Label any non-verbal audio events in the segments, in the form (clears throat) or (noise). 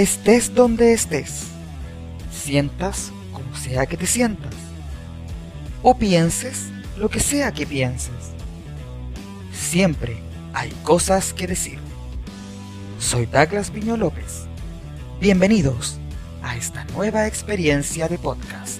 estés donde estés, sientas como sea que te sientas, o pienses lo que sea que pienses. Siempre hay cosas que decir. Soy Douglas Piño López. Bienvenidos a esta nueva experiencia de podcast.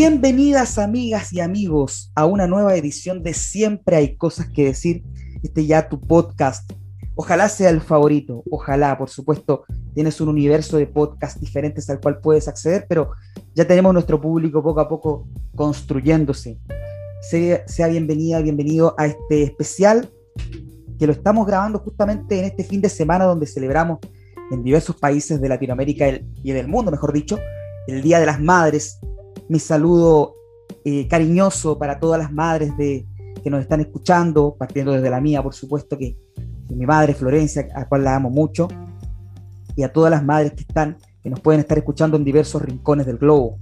Bienvenidas amigas y amigos a una nueva edición de Siempre hay cosas que decir, este ya tu podcast. Ojalá sea el favorito, ojalá, por supuesto, tienes un universo de podcasts diferentes al cual puedes acceder, pero ya tenemos nuestro público poco a poco construyéndose. Sea, sea bienvenida, bienvenido a este especial que lo estamos grabando justamente en este fin de semana donde celebramos en diversos países de Latinoamérica y del mundo, mejor dicho, el Día de las Madres, mi saludo eh, cariñoso para todas las madres de, que nos están escuchando, partiendo desde la mía, por supuesto, que, mi madre Florencia, a cual la amo mucho, y a todas las madres que están, que nos pueden estar escuchando en diversos rincones del globo.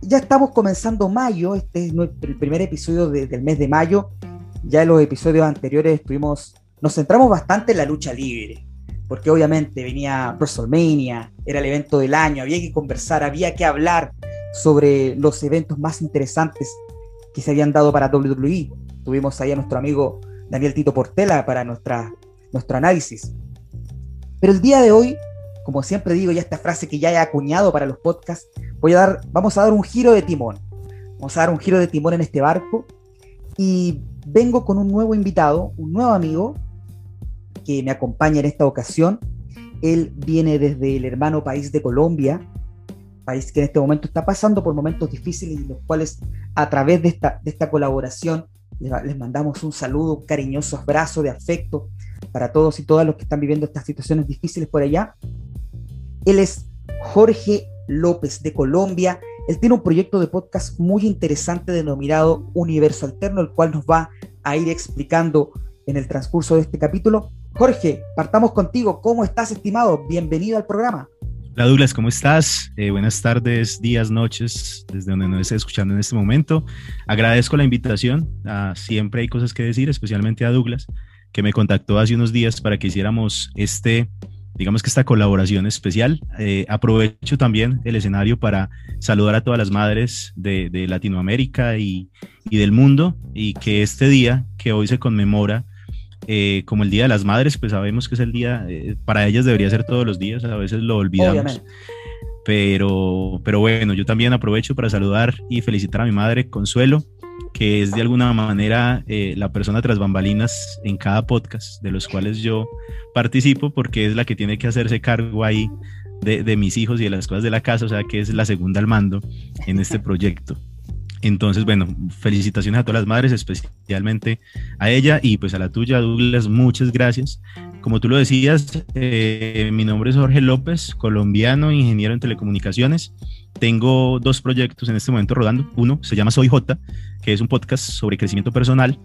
Ya estamos comenzando mayo, este es el primer episodio del mes de mayo. Ya en los episodios anteriores estuvimos, nos centramos bastante en la lucha libre, porque obviamente venía WrestleMania, era el evento del año, había que conversar, había que hablar sobre los eventos más interesantes que se habían dado para WWE. Tuvimos ahí a nuestro amigo Daniel Tito Portela para nuestra, nuestro análisis. Pero el día de hoy, como siempre digo, ya esta frase que ya he acuñado para los podcasts, voy a dar, vamos a dar un giro de timón. Vamos a dar un giro de timón en este barco y vengo con un nuevo invitado, un nuevo amigo que me acompaña en esta ocasión. Él viene desde el hermano país de Colombia, país que en este momento está pasando por momentos difíciles y los cuales a través de esta, de esta colaboración les, mandamos un saludo, un cariñoso abrazo de afecto para todos y todas los que están viviendo estas situaciones difíciles por allá. Él es Jorge López de Colombia. Él tiene un proyecto de podcast muy interesante denominado Universo Alterno, el cual nos va a ir explicando en el transcurso de este capítulo. Jorge, partamos contigo. ¿Cómo estás, estimado? Bienvenido al programa. Hola Douglas, ¿cómo estás? Eh, buenas tardes, días, noches, desde donde nos estés escuchando en este momento. Agradezco la invitación. siempre hay cosas que decir, especialmente a Douglas, que me contactó hace unos días para que hiciéramos este, digamos que esta colaboración especial. Eh, aprovecho también el escenario para saludar a todas las madres de, Latinoamérica y del mundo y que este día que hoy se conmemora eh, como el Día de las Madres, pues sabemos que es el día, eh, para ellas debería ser todos los días, a veces lo olvidamos. Pero, pero bueno, yo también aprovecho para saludar y felicitar a mi madre, Consuelo, que es de alguna manera eh, la persona tras bambalinas en cada podcast de los cuales yo participo, porque es la que tiene que hacerse cargo ahí de, de mis hijos y de las cosas de la casa, o sea que es la segunda al mando en este (laughs) proyecto. Entonces, bueno, felicitaciones a todas las madres, especialmente a ella y pues a la tuya, Douglas, muchas gracias. Como tú lo decías, eh, mi nombre es Jorge López, colombiano, ingeniero en telecomunicaciones. Tengo dos proyectos en este momento rodando. Uno se llama Soy J, que es un podcast sobre crecimiento personal.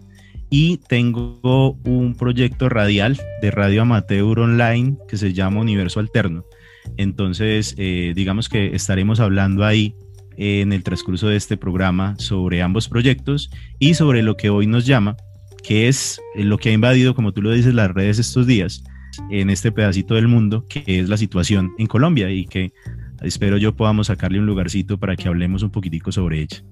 Y tengo un proyecto radial de radio amateur online que se llama Universo Alterno. Entonces, eh, digamos que estaremos hablando ahí en el transcurso de este programa sobre ambos proyectos y sobre lo que hoy nos llama, que es lo que ha invadido, como tú lo dices, las redes estos días en este pedacito del mundo, que es la situación en Colombia y que espero yo podamos sacarle un lugarcito para que hablemos un poquitico sobre ella.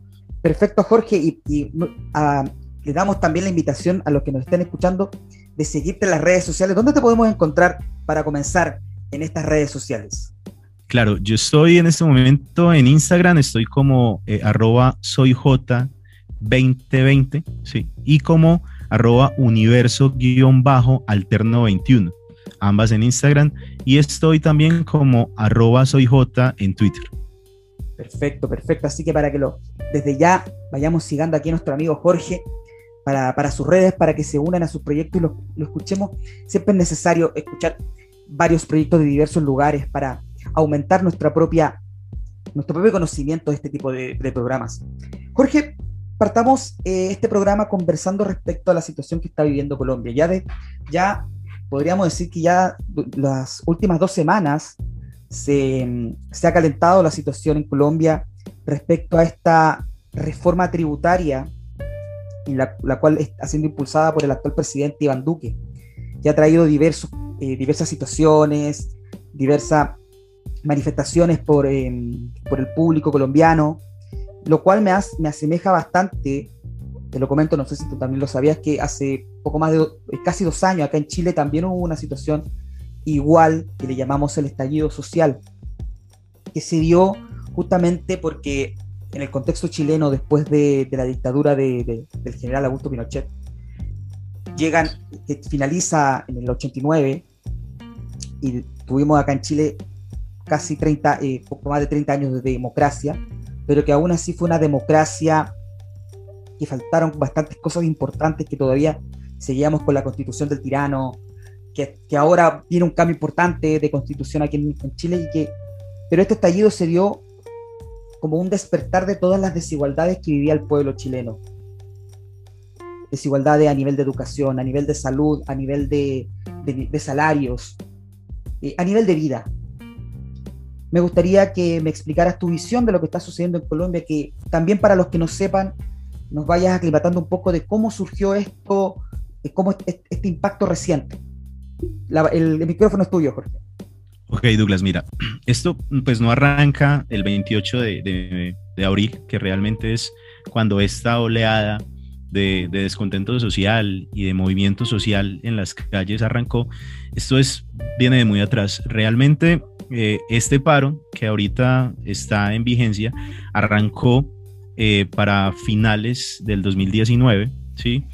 Perfecto, Jorge, y, ah, le damos también la invitación a los que nos estén escuchando de seguirte en las redes sociales. ¿Dónde te podemos encontrar para comenzar en estas redes sociales? Claro, yo estoy en este momento en Instagram, estoy como eh, arroba soyj2020, sí, y como arroba universo-alterno21, ambas en Instagram, y estoy también como arroba soyj en Twitter. Perfecto, perfecto. Así que para que lo, desde ya vayamos siguiendo aquí a nuestro amigo Jorge para, sus redes, para que se unan a sus proyectos y lo, lo escuchemos. Siempre es necesario escuchar varios proyectos de diversos lugares para aumentar nuestra propia, nuestro propio conocimiento de este tipo de, programas. Jorge, partamos eh, este programa conversando respecto a la situación que está viviendo Colombia. Ya, de, ya podríamos decir que ya las últimas dos semanas se, se ha calentado la situación en Colombia respecto a esta reforma tributaria, la, la, cual está siendo impulsada por el actual presidente Iván Duque, que ha traído diversos, eh, diversas situaciones, diversas manifestaciones por, eh, por, el público colombiano, lo cual me, me asemeja bastante, te lo comento, no sé si tú también lo sabías, que hace poco más de casi dos años acá en Chile también hubo una situación igual que le llamamos el estallido social, que se dio justamente porque en el contexto chileno, después de, la dictadura del general Augusto Pinochet, llegan, finaliza en el 89, y tuvimos acá en Chile casi 30, eh, poco más de 30 años de democracia, pero que aún así fue una democracia que faltaron bastantes cosas importantes que todavía seguíamos con la constitución del tirano, que, que ahora viene un cambio importante de constitución aquí en, en Chile, y que, pero este estallido se dio como un despertar de todas las desigualdades que vivía el pueblo chileno. Desigualdades a nivel de educación, a nivel de salud, a nivel de, salarios, eh, a nivel de vida. Me gustaría que me explicaras tu visión de lo que está sucediendo en Colombia, que también para los que no sepan, nos vayas aclimatando un poco de cómo surgió esto, de cómo este, impacto reciente. el micrófono es tuyo, Jorge. Ok, Douglas, mira, (clears throat) esto pues no arranca el 28 de, abril, que realmente es cuando esta oleada de, descontento social y de movimiento social en las calles arrancó. Esto es, viene de muy atrás. Realmente eh, este paro que ahorita está en vigencia arrancó eh, para finales del 2019, ¿sí?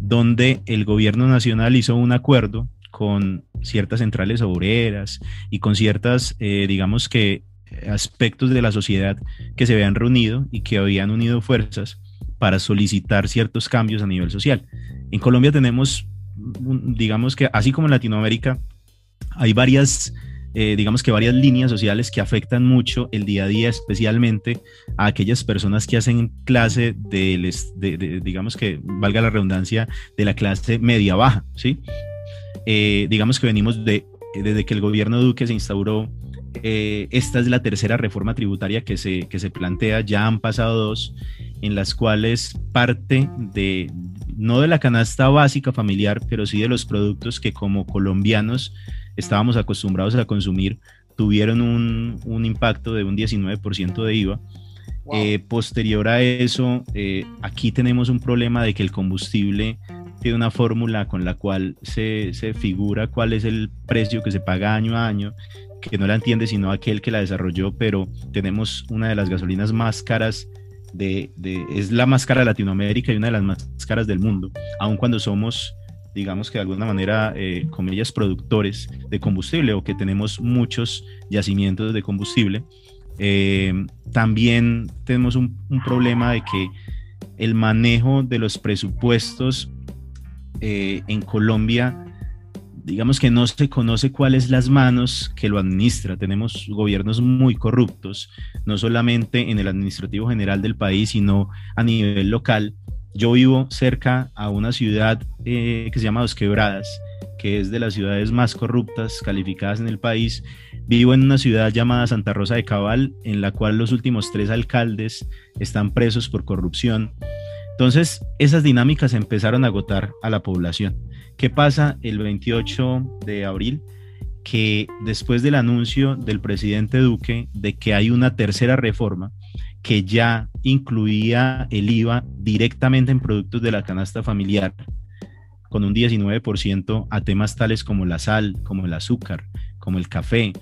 donde el gobierno nacional hizo un acuerdo con ciertas centrales obreras y con ciertas, eh, digamos que, aspectos de la sociedad que se habían reunido y que habían unido fuerzas para solicitar ciertos cambios a nivel social. En Colombia tenemos, digamos que, así como en Latinoamérica, hay varias, eh, digamos que varias líneas sociales que afectan mucho el día a día, especialmente a aquellas personas que hacen clase de, digamos que, valga la redundancia, de la clase media baja, ¿sí? Eh, digamos que venimos de, desde que el gobierno Duque se instauró, eh, esta es la tercera reforma tributaria que se, que se plantea, ya han pasado dos, en las cuales parte de, no de la canasta básica familiar, pero sí de los productos que como colombianos estábamos acostumbrados a consumir, tuvieron un, un impacto de un 19% de IVA. Eh, posterior a eso, aquí tenemos un problema de que el combustible tiene una fórmula con la cual se, se, figura cuál es el precio que se paga año a año, que no la entiende sino aquel que la desarrolló, pero tenemos una de las gasolinas más caras de, de, es la más cara de Latinoamérica y una de las más caras del mundo, aun cuando somos, digamos que de alguna manera, eh, comillas, productores de combustible o que tenemos muchos yacimientos de combustible. Eh, también tenemos un, problema de que el manejo de los presupuestos eh, en Colombia, digamos que no se conoce cuáles las manos que lo administra. Tenemos gobiernos muy corruptos, no solamente en el administrativo general del país, sino a nivel local. Yo vivo cerca a una ciudad eh, que se llama Dos Quebradas, que es de las ciudades más corruptas calificadas en el país. Vivo en una ciudad llamada Santa Rosa de Cabal, en la cual los últimos tres alcaldes están presos por corrupción. Entonces, esas dinámicas empezaron a agotar a la población. ¿Qué pasa el 28 de abril? Que después del anuncio del presidente Duque de que hay una tercera reforma que ya incluía el IVA directamente en productos de la canasta familiar, con un 19% a temas tales como la sal, como el azúcar, como el café,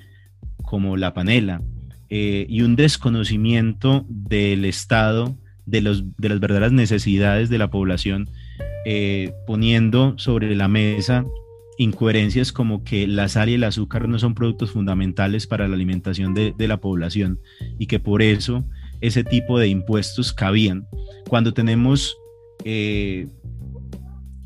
como la panela, eh, y un desconocimiento del Estado de, los, de las verdaderas necesidades de la población, eh, poniendo sobre la mesa incoherencias como que la sal y el azúcar no son productos fundamentales para la alimentación de, la población y que por eso ese tipo de impuestos cabían. Cuando tenemos eh,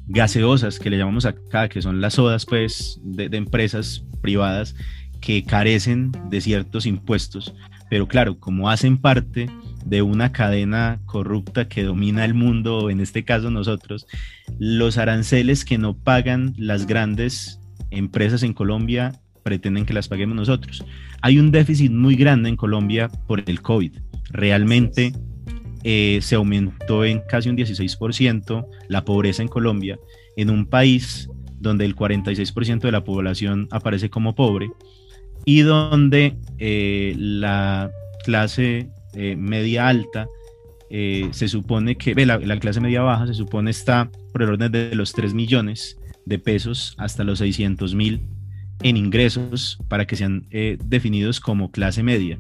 gaseosas, que le llamamos acá, que son las sodas pues, de, de empresas privadas que carecen de ciertos impuestos, pero claro, como hacen parte de una cadena corrupta que domina el mundo, en este caso nosotros, los aranceles que no pagan las grandes empresas en Colombia pretenden que las paguemos nosotros. Hay un déficit muy grande en Colombia por el COVID. Realmente eh, se aumentó en casi un 16% la pobreza en Colombia, en un país donde el 46% de la población aparece como pobre y donde eh, la clase eh, media alta se supone que, la, la, clase media baja se supone está por el orden de los 3 millones de pesos hasta los 600 mil en ingresos para que sean definidos como clase media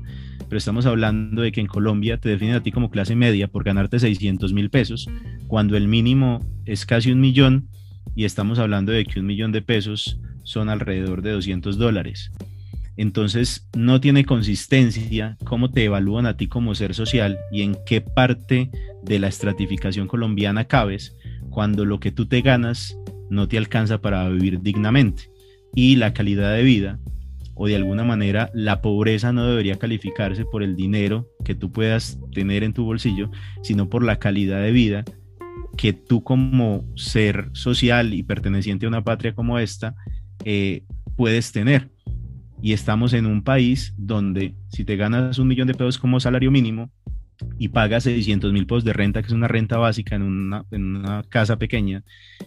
pero estamos hablando de que en Colombia te definen a ti como clase media por ganarte 600 mil pesos, cuando el mínimo es casi un millón y estamos hablando de que un millón de pesos son alrededor de 200 dólares. Entonces no tiene consistencia cómo te evalúan a ti como ser social y en qué parte de la estratificación colombiana cabes cuando lo que tú te ganas no te alcanza para vivir dignamente. Y la calidad de vida o de alguna manera la pobreza no debería calificarse por el dinero que tú puedas tener en tu bolsillo, sino por la calidad de vida que tú como ser social y perteneciente a una patria como esta eh, puedes tener. Y estamos en un país donde si te ganas un millón de pesos como salario mínimo y pagas 600 mil pesos de renta, que es una renta básica en una, en una casa pequeña,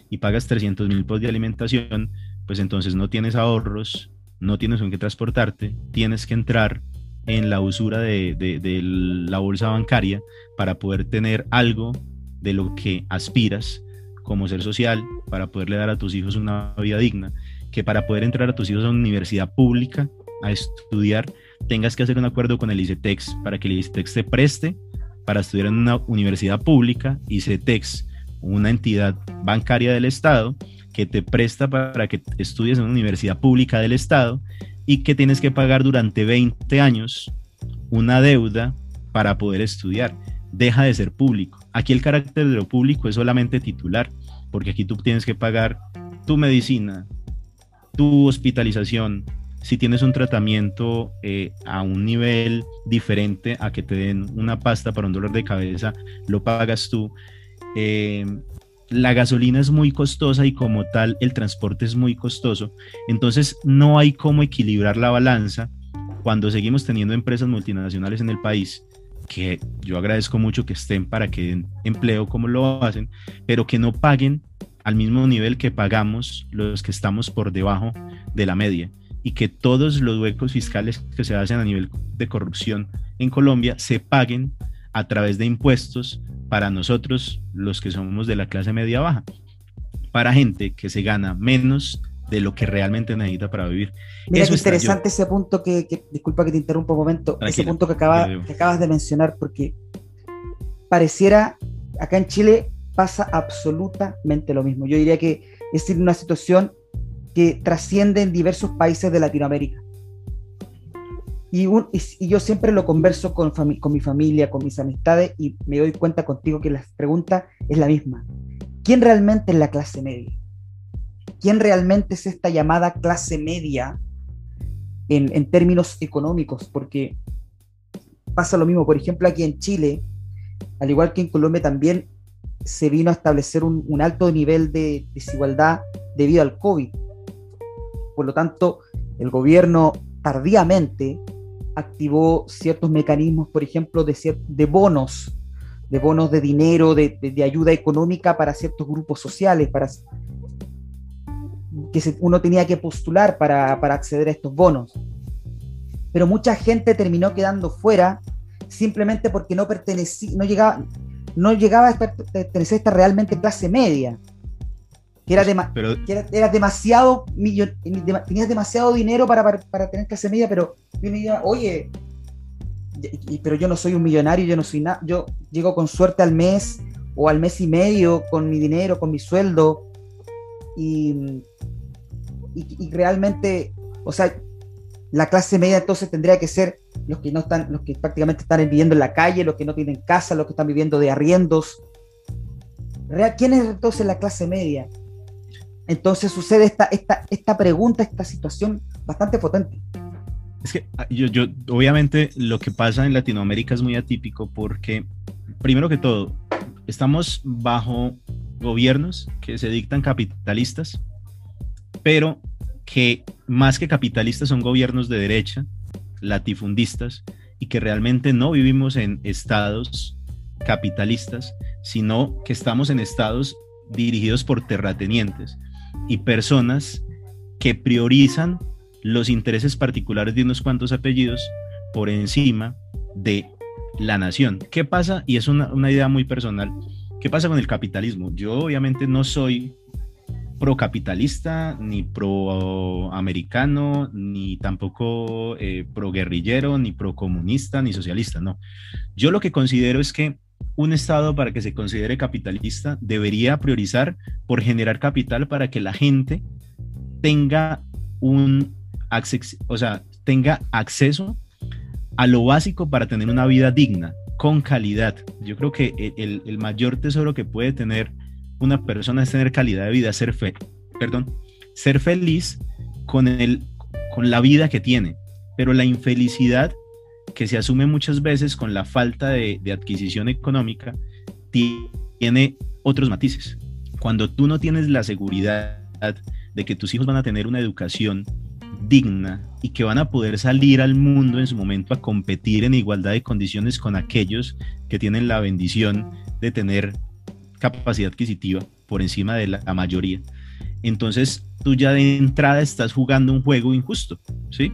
y pagas 300 mil pesos de alimentación, pues entonces no tienes ahorros, no tienes con qué transportarte, tienes que entrar en la usura de, la bolsa bancaria para poder tener algo de lo que aspiras como ser social, para poderle dar a tus hijos una vida digna, que para poder entrar a tus hijos a una universidad pública a estudiar, tengas que hacer un acuerdo con el ICETEX para que el ICETEX te preste para estudiar en una universidad pública, ICETEX, una entidad bancaria del Estado, que te presta para que estudies en una universidad pública del Estado y que tienes que pagar durante 20 años una deuda para poder estudiar. Deja de ser público. Aquí el carácter de lo público es solamente titular, porque aquí tú tienes que pagar tu medicina, tu hospitalización, si tienes un tratamiento eh, a un nivel diferente a que te den una pasta para un dolor de cabeza, lo pagas tú. Eh, la gasolina es muy costosa y como tal el transporte es muy costoso. Entonces no hay cómo equilibrar la balanza cuando seguimos teniendo empresas multinacionales en el país que yo agradezco mucho que estén para que den empleo como lo hacen, pero que no paguen al mismo nivel que pagamos los que estamos por debajo de la media y que todos los huecos fiscales que se hacen a nivel de corrupción en Colombia se paguen a través de impuestos para nosotros, los que somos de la clase media baja, para gente que se gana menos de lo que realmente necesita para vivir. Mira, es interesante ese punto que, disculpa que te interrumpa un momento, ese punto que, acaba, que acabas de mencionar, porque pareciera, acá en Chile pasa absolutamente lo mismo. Yo diría que es una situación que trasciende en diversos países de Latinoamérica. Y, yo siempre lo converso con, con mi familia, con mis amistades, y me doy cuenta contigo que la pregunta es la misma. ¿Quién realmente es la clase media? ¿Quién realmente es esta llamada clase media en, en términos económicos? Porque pasa lo mismo, por ejemplo, aquí en Chile, al igual que en Colombia también se vino a establecer un, un, alto nivel de desigualdad debido al COVID. Por lo tanto, el gobierno tardíamente activó ciertos mecanismos, por ejemplo, de, de bonos, de bonos de dinero, de, ayuda económica para ciertos grupos sociales, para que uno tenía que postular para, acceder a estos bonos. Pero mucha gente terminó quedando fuera simplemente porque no pertenecía, no llegaba, no llegaba a pertenecer a esta realmente clase media que era, era, demasiado tenías demasiado dinero para, para, tener clase media, pero yo me oye, pero yo no soy un millonario, yo no soy nada, yo llego con suerte al mes o al mes y medio con mi dinero, con mi sueldo, y, y, realmente, o sea, la clase media entonces tendría que ser los que no están, los que prácticamente están viviendo en la calle, los que no tienen casa, los que están viviendo de arriendos. ¿Quién es entonces la clase media? Entonces sucede esta, esta, esta pregunta, esta situación bastante potente. Es que ah, yo, yo, obviamente lo que pasa en Latinoamérica es muy atípico porque, primero que todo, estamos bajo gobiernos que se dictan capitalistas, pero que más que capitalistas son gobiernos de derecha, latifundistas, y que realmente no vivimos en estados capitalistas, sino que estamos en estados dirigidos por terratenientes y personas que priorizan los intereses particulares de unos cuantos apellidos por encima de la nación. ¿Qué pasa? Y es una, idea muy personal. ¿Qué pasa con el capitalismo? Yo obviamente no soy pro-capitalista, ni pro-americano, ni tampoco eh, pro-guerrillero, ni pro-comunista, ni socialista, no. Yo lo que considero es que un Estado para que se considere capitalista debería priorizar por generar capital para que la gente tenga un o sea, tenga acceso a lo básico para tener una vida digna, con calidad. Yo creo que el, el mayor tesoro que puede tener una persona es tener calidad de vida, ser fe, perdón, ser feliz con el, con la vida que tiene. Pero la infelicidad que se asume muchas veces con la falta de, adquisición económica tiene otros matices. Cuando tú no tienes la seguridad de que tus hijos van a tener una educación digna y que van a poder salir al mundo en su momento a competir en igualdad de condiciones con aquellos que tienen la bendición de tener capacidad adquisitiva por encima de la, mayoría. Entonces tú ya de entrada estás jugando un juego injusto, ¿sí?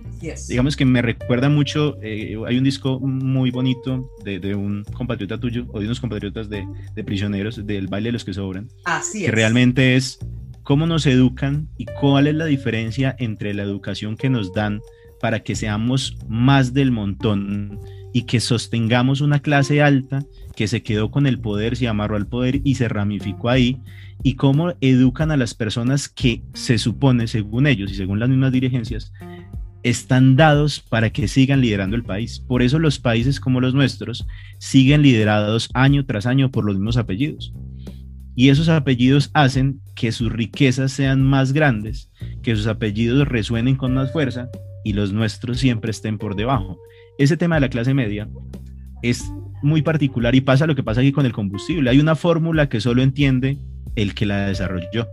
Digamos que me recuerda mucho, eh, hay un disco muy bonito de, un compatriota tuyo o de unos compatriotas de, prisioneros del baile de los que sobran. Así que realmente es cómo nos educan y cuál es la diferencia entre la educación que nos dan para que seamos más del montón y que sostengamos una clase alta que se quedó con el poder, se amarró al poder y se ramificó ahí, y cómo educan a las personas que se supone, según ellos y según las mismas dirigencias, están dados para que sigan liderando el país. Por eso los países como los nuestros siguen liderados año tras año por los mismos apellidos. Y esos apellidos hacen que sus riquezas sean más grandes, que sus apellidos resuenen con más fuerza y los nuestros siempre estén por debajo. Ese tema de la clase media es muy particular y pasa lo que pasa aquí con el combustible. Hay una fórmula que solo entiende el que la desarrolló.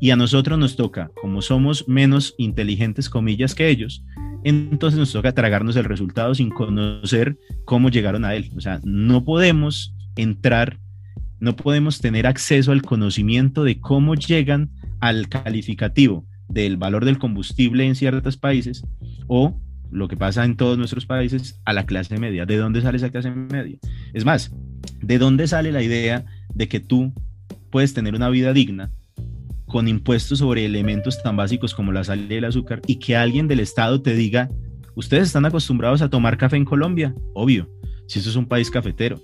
Y a nosotros nos toca, como somos menos inteligentes, comillas, que ellos, entonces nos toca tragarnos el resultado sin conocer cómo llegaron a él. O sea, no podemos entrar no podemos tener acceso al conocimiento de cómo llegan al calificativo del valor del combustible en ciertos países o lo que pasa en todos nuestros países a la clase media. ¿De dónde sale esa clase media? Es más, ¿de dónde sale la idea de que tú puedes tener una vida digna con impuestos sobre elementos tan básicos como la sal y el azúcar y que alguien del Estado te diga, ustedes están acostumbrados a tomar café en Colombia? Obvio, si eso es un país cafetero,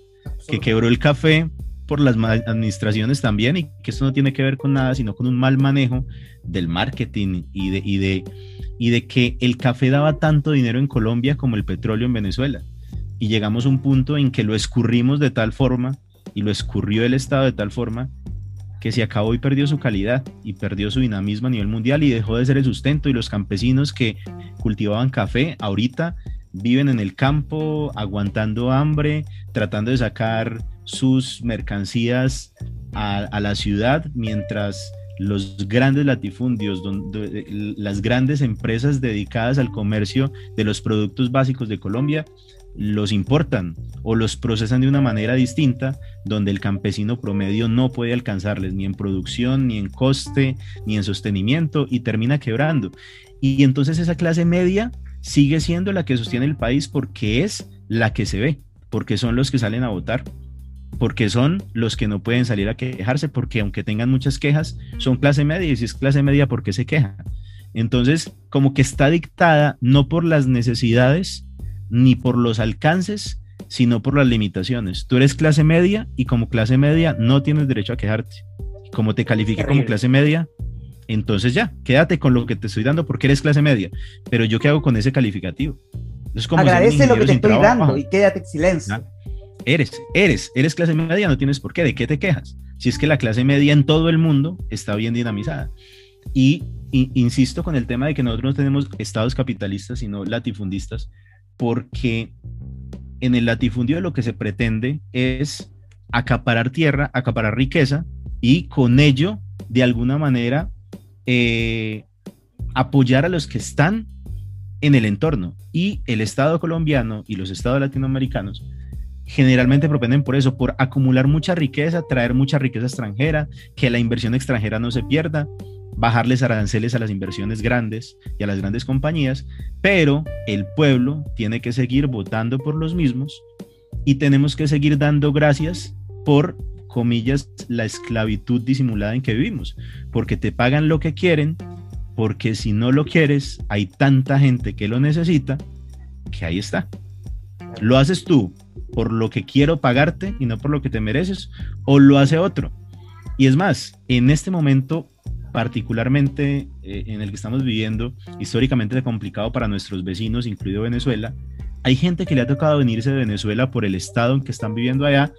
que quebró el café por las administraciones también y que esto no tiene que ver con nada, sino con un mal manejo del marketing y de, y de, y de que el café daba tanto dinero en Colombia como el petróleo en Venezuela. Y llegamos a un punto en que lo escurrimos de tal forma y lo escurrió el Estado de tal forma que se acabó y perdió su calidad y perdió su dinamismo a nivel mundial y dejó de ser el sustento y los campesinos que cultivaban café ahorita viven en el campo aguantando hambre, tratando de sacar sus mercancías a, la ciudad, mientras los grandes latifundios, donde, las grandes empresas dedicadas al comercio de los productos básicos de Colombia, los importan o los procesan de una manera distinta, donde el campesino promedio no puede alcanzarles ni en producción, ni en coste, ni en sostenimiento y termina quebrando. Y entonces esa clase media sigue siendo la que sostiene el país porque es la que se ve, porque son los que salen a votar porque son los que no pueden salir a quejarse, porque aunque tengan muchas quejas, son clase media, y si es clase media, ¿por qué se queja? Entonces, como que está dictada no por las necesidades ni por los alcances, sino por las limitaciones. Tú eres clase media y como clase media no tienes derecho a quejarte. Como te califique como clase media, entonces ya, quédate con lo que te estoy dando porque eres clase media. Pero yo qué hago con ese calificativo? Es como Agradece lo que te estoy dando y quédate en silencio eres, eres, eres clase media, no tienes por qué, ¿de qué te quejas? Si es que la clase media en todo el mundo está bien dinamizada. Y, insisto con el tema de que nosotros no tenemos estados capitalistas, sino latifundistas, porque en el latifundio lo que se pretende es acaparar tierra, acaparar riqueza y con ello, de alguna manera, eh, apoyar a los que están en el entorno. Y el Estado colombiano y los estados latinoamericanos generalmente propenden por eso, por acumular mucha riqueza, traer mucha riqueza extranjera, que la inversión extranjera no se pierda, bajarles aranceles a las inversiones grandes y a las grandes compañías, pero el pueblo tiene que seguir votando por los mismos y tenemos que seguir dando gracias por, comillas, la esclavitud disimulada en que vivimos, porque te pagan lo que quieren, porque si no lo quieres, hay tanta gente que lo necesita, que ahí está. Lo haces tú por lo que quiero pagarte y no por lo que te mereces, o lo hace otro. Y es más, en este momento particularmente eh, en el que estamos viviendo, históricamente complicado para nuestros vecinos, incluido Venezuela, hay gente que le ha tocado venirse de Venezuela por el estado en que están viviendo allá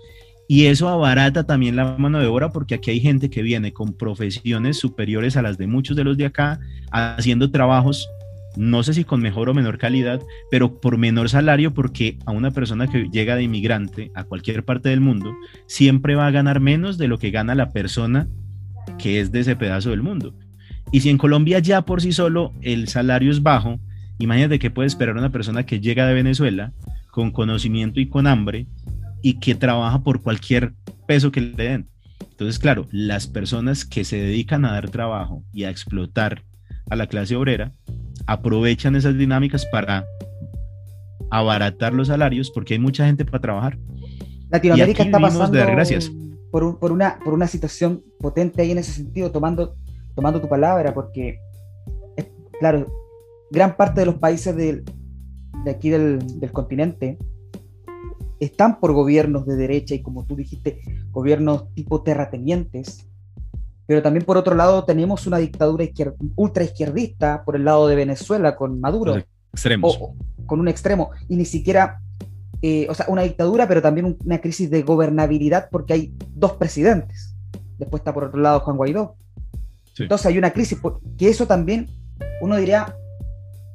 y eso abarata también la mano de obra porque aquí hay gente que viene con profesiones superiores a las de muchos de los de acá, haciendo trabajos, no sé si con mejor o menor calidad, pero por menor salario porque a una persona que llega de inmigrante a cualquier parte del mundo siempre va a ganar menos de lo que gana la persona que es de ese pedazo del mundo. Y si en Colombia ya por sí solo el salario es bajo, imagínate que puede esperar una persona que llega de Venezuela con conocimiento y con hambre y que trabaja por cualquier peso que le den. Entonces, claro, las personas que se dedican a dar trabajo y a explotar a la clase obrera aprovechan esas dinámicas para abaratar los salarios porque hay mucha gente para trabajar. Latinoamérica está pasando gracias por, por, una, por una situación potente ahí en ese sentido, tomando, tomando tu palabra, porque, claro, gran parte de los países de aquí del, del, continente están por gobiernos de derecha y como tú dijiste, gobiernos tipo terratenientes, pero también por otro lado tenemos una dictadura ultra izquierdista por el lado de Venezuela con Maduro. Extremos. con un extremo, y ni siquiera eh, o sea, una dictadura, pero también una crisis de gobernabilidad porque hay dos presidentes. Después está por otro lado Juan Guaidó. Entonces hay una crisis, que eso también, uno diría,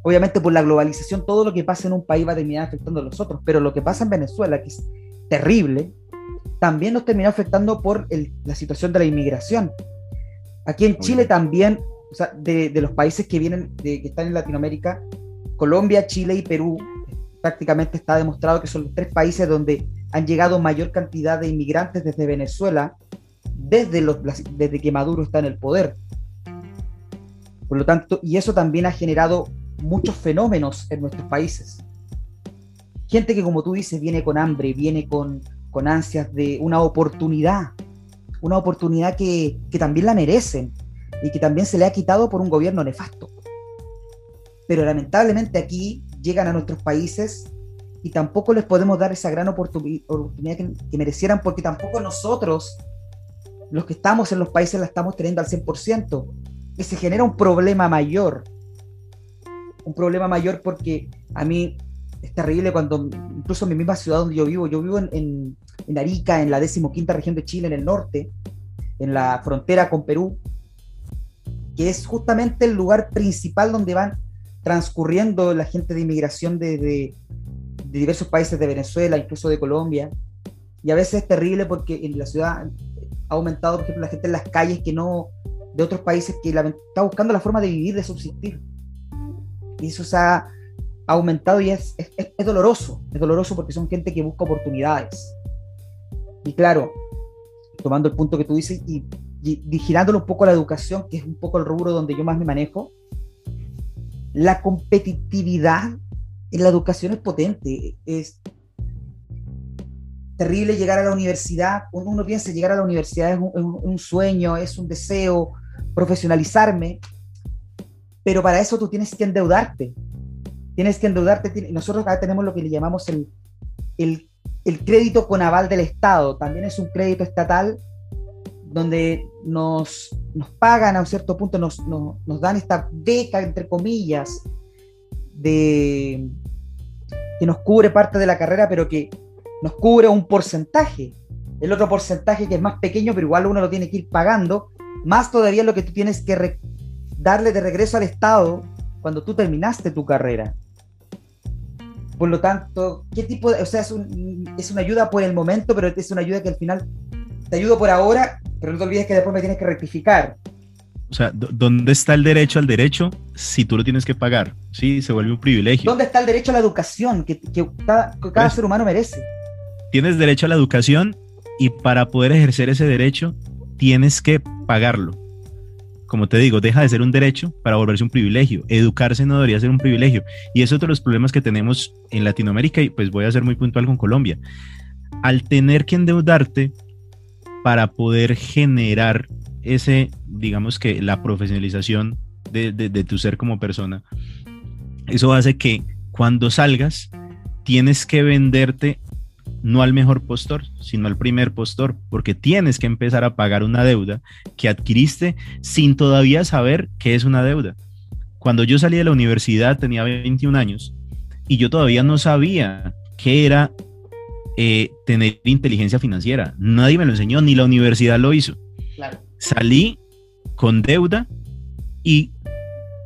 obviamente por la globalización, todo lo que pasa en un país va a terminar afectando a los otros, pero lo que pasa en Venezuela, que es terrible, también nos terminó afectando por la situación de la inmigración. Aquí en Chile también, o sea, de, los países que vienen, de, que están en Latinoamérica, Colombia, Chile y Perú prácticamente está demostrado que son los tres países donde han llegado mayor cantidad de inmigrantes desde Venezuela desde, los, desde que Maduro está en el poder. Por lo tanto, y eso también ha generado muchos fenómenos en nuestros países. Gente que, como tú dices, viene con hambre, viene con, con ansias de una oportunidad, una oportunidad que, que también la merecen y que también se le ha quitado por un gobierno nefasto. Pero lamentablemente aquí llegan a nuestros países y tampoco les podemos dar esa gran oportunidad que, merecieran porque tampoco nosotros, los que estamos en los países, la estamos teniendo al 100%. Y se genera un problema mayor. Un problema mayor porque a mí es terrible cuando, incluso en mi misma ciudad donde yo vivo, yo vivo en, en, Arica, en la decimoquinta región de Chile, en el norte, en la frontera con Perú, que es justamente el lugar principal donde van transcurriendo la gente de inmigración de, diversos países de Venezuela, incluso de Colombia. Y a veces es terrible porque en la ciudad ha aumentado, por ejemplo, la gente en las calles que no, de otros países que está buscando la forma de vivir, de subsistir. Y eso se ha aumentado y es, es, doloroso, es doloroso porque son gente que busca oportunidades. Y claro, tomando el punto que tú dices y, y vigilándolo un poco a la educación, que es un poco el rubro donde yo más me manejo, la competitividad en la educación es potente. Es terrible llegar a la universidad. Uno, piensa llegar a la universidad es un, sueño, es un deseo, profesionalizarme. Pero para eso tú tienes que endeudarte. Tienes que endeudarte. Nosotros acá tenemos lo que le llamamos el, el, crédito con aval del Estado. También es un crédito estatal donde nos, nos pagan a un cierto punto, nos, nos, dan esta beca, entre comillas, de, que nos cubre parte de la carrera, pero que nos cubre un porcentaje. El otro porcentaje que es más pequeño, pero igual uno lo tiene que ir pagando, más todavía lo que tú tienes que darle de regreso al Estado cuando tú terminaste tu carrera. Por lo tanto, ¿qué tipo de, o sea, es, es una ayuda por el momento, pero es una ayuda que al final te ayudo por ahora, pero no te olvides que después me tienes que rectificar. O sea, ¿dónde está el derecho al derecho si tú lo tienes que pagar? Sí, se vuelve un privilegio. ¿Dónde está el derecho a la educación que, cada, pues ser humano merece? Tienes derecho a la educación y para poder ejercer ese derecho tienes que pagarlo. Como te digo, deja de ser un derecho para volverse un privilegio. Educarse no debería ser un privilegio. Y es otro de los problemas que tenemos en Latinoamérica y pues voy a ser muy puntual con Colombia. Al tener que endeudarte para poder generar ese, digamos que la profesionalización de, de tu ser como persona, eso hace que cuando salgas tienes que venderte no al mejor postor, sino al primer postor, porque tienes que empezar a pagar una deuda que adquiriste sin todavía saber qué es una deuda. Cuando yo salí de la universidad tenía 21 años y yo todavía no sabía qué era eh, tener inteligencia financiera. Nadie me lo enseñó, ni la universidad lo hizo. Salí con deuda y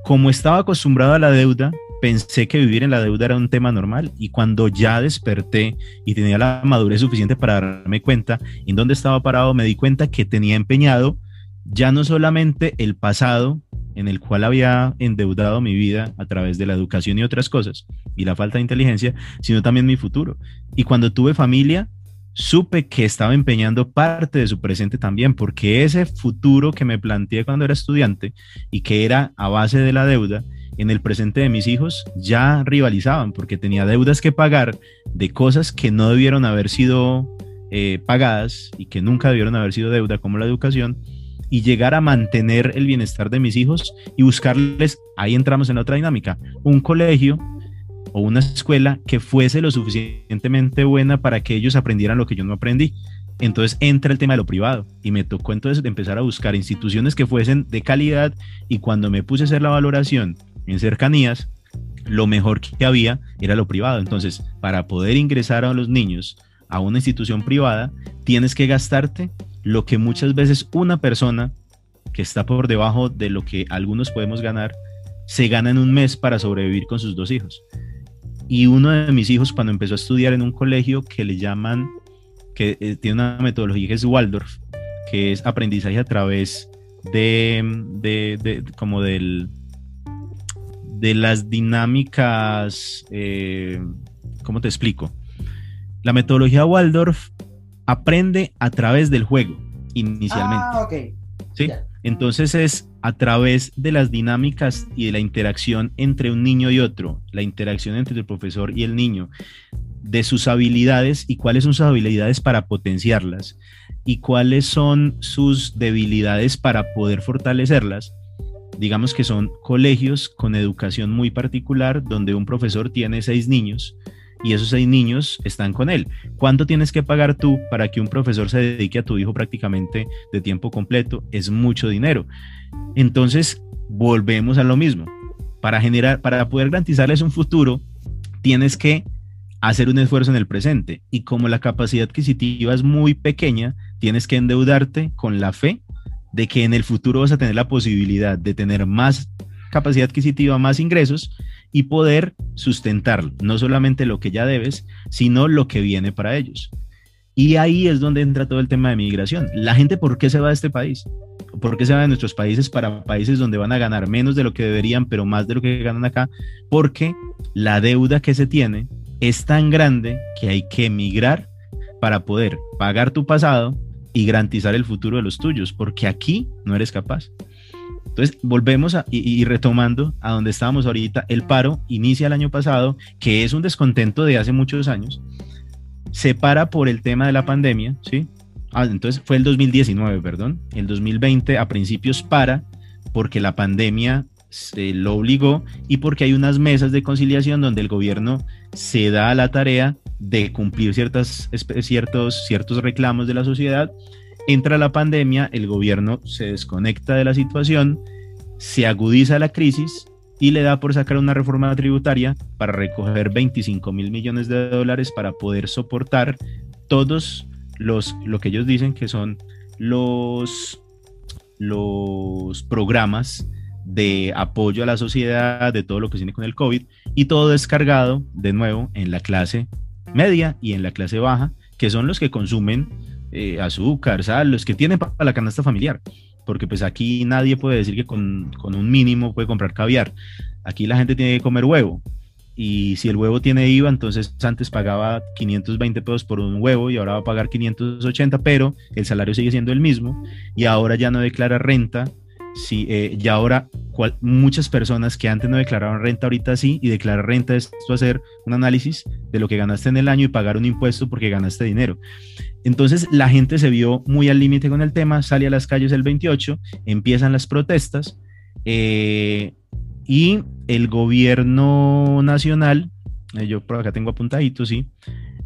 como estaba acostumbrado a la deuda, pensé que vivir en la deuda era un tema normal y cuando ya desperté y tenía la madurez suficiente para darme cuenta en dónde estaba parado, me di cuenta que tenía empeñado ya no solamente el pasado en el cual había endeudado mi vida a través de la educación y otras cosas y la falta de inteligencia, sino también mi futuro. Y cuando tuve familia, supe que estaba empeñando parte de su presente también, porque ese futuro que me planteé cuando era estudiante y que era a base de la deuda, en el presente de mis hijos ya rivalizaban porque tenía deudas que pagar de cosas que no debieron haber sido eh, pagadas y que nunca debieron haber sido deuda como la educación y llegar a mantener el bienestar de mis hijos y buscarles, ahí entramos en la otra dinámica, un colegio o una escuela que fuese lo suficientemente buena para que ellos aprendieran lo que yo no aprendí. Entonces entra el tema de lo privado y me tocó entonces empezar a buscar instituciones que fuesen de calidad y cuando me puse a hacer la valoración en cercanías, lo mejor que había era lo privado. Entonces, para poder ingresar a los niños a una institución privada, tienes que gastarte lo que muchas veces una persona que está por debajo de lo que algunos podemos ganar, se gana en un mes para sobrevivir con sus dos hijos. Y uno de mis hijos, cuando empezó a estudiar en un colegio que le llaman, que eh, tiene una metodología que es Waldorf, que es aprendizaje a través de, de como del, de las dinámicas, eh, ¿cómo te explico? La metodología Waldorf aprende a través del juego, inicialmente. Ah, ok. ¿Sí? Entonces es a través de las dinámicas y de la interacción entre un niño y otro, la interacción entre el profesor y el niño, de sus habilidades y cuáles son sus habilidades para potenciarlas y cuáles son sus debilidades para poder fortalecerlas digamos que son colegios con educación muy particular donde un profesor tiene seis niños y esos seis niños están con él. ¿Cuánto tienes que pagar tú para que un profesor se dedique a tu hijo prácticamente de tiempo completo? Es mucho dinero. Entonces, volvemos a lo mismo. Para generar, para poder garantizarles un futuro, tienes que hacer un esfuerzo en el presente. Y como la capacidad adquisitiva es muy pequeña, tienes que endeudarte con la fe de que en el futuro vas a tener la posibilidad de tener más capacidad adquisitiva, más ingresos y poder sustentar no solamente lo que ya debes, sino lo que viene para ellos. Y ahí es donde entra todo el tema de migración. La gente, ¿por qué se va de este país? ¿Por qué se va de nuestros países para países donde van a ganar menos de lo que deberían, pero más de lo que ganan acá? Porque la deuda que se tiene es tan grande que hay que emigrar para poder pagar tu pasado y garantizar el futuro de los tuyos, porque aquí no eres capaz. Entonces, volvemos a, y, retomando a donde estábamos ahorita, el paro inicia el año pasado, que es un descontento de hace muchos años, se para por el tema de la pandemia, ¿sí? Ah, entonces fue el 2019, perdón, el 2020 a principios para porque la pandemia se lo obligó y porque hay unas mesas de conciliación donde el gobierno se da a la tarea de cumplir ciertas, ciertos, ciertos reclamos de la sociedad. Entra la pandemia, el gobierno se desconecta de la situación, se agudiza la crisis y le da por sacar una reforma tributaria para recoger 25 mil millones de dólares para poder soportar todos los, lo que ellos dicen que son los, los programas de apoyo a la sociedad, de todo lo que tiene con el COVID, y todo descargado de nuevo en la clase media y en la clase baja, que son los que consumen eh, azúcar, sal, los que tienen para la canasta familiar. porque pues aquí nadie puede decir que con, con un mínimo puede comprar caviar. Aquí la gente tiene que comer huevo, y si el huevo tiene IVA, entonces antes pagaba 520 pesos por un huevo y ahora va a pagar 580, pero el salario sigue siendo el mismo y ahora ya no declara renta. Si, eh, ya ahora muchas personas que antes no declaraban renta ahorita sí y declarar renta es hacer un análisis de lo que ganaste en el año y pagar un impuesto porque ganaste dinero. Entonces la gente se vio muy al límite con el tema, sale a las calles el 28, empiezan las protestas. Eh, y el gobierno nacional, eh, yo por acá tengo apuntadito, sí,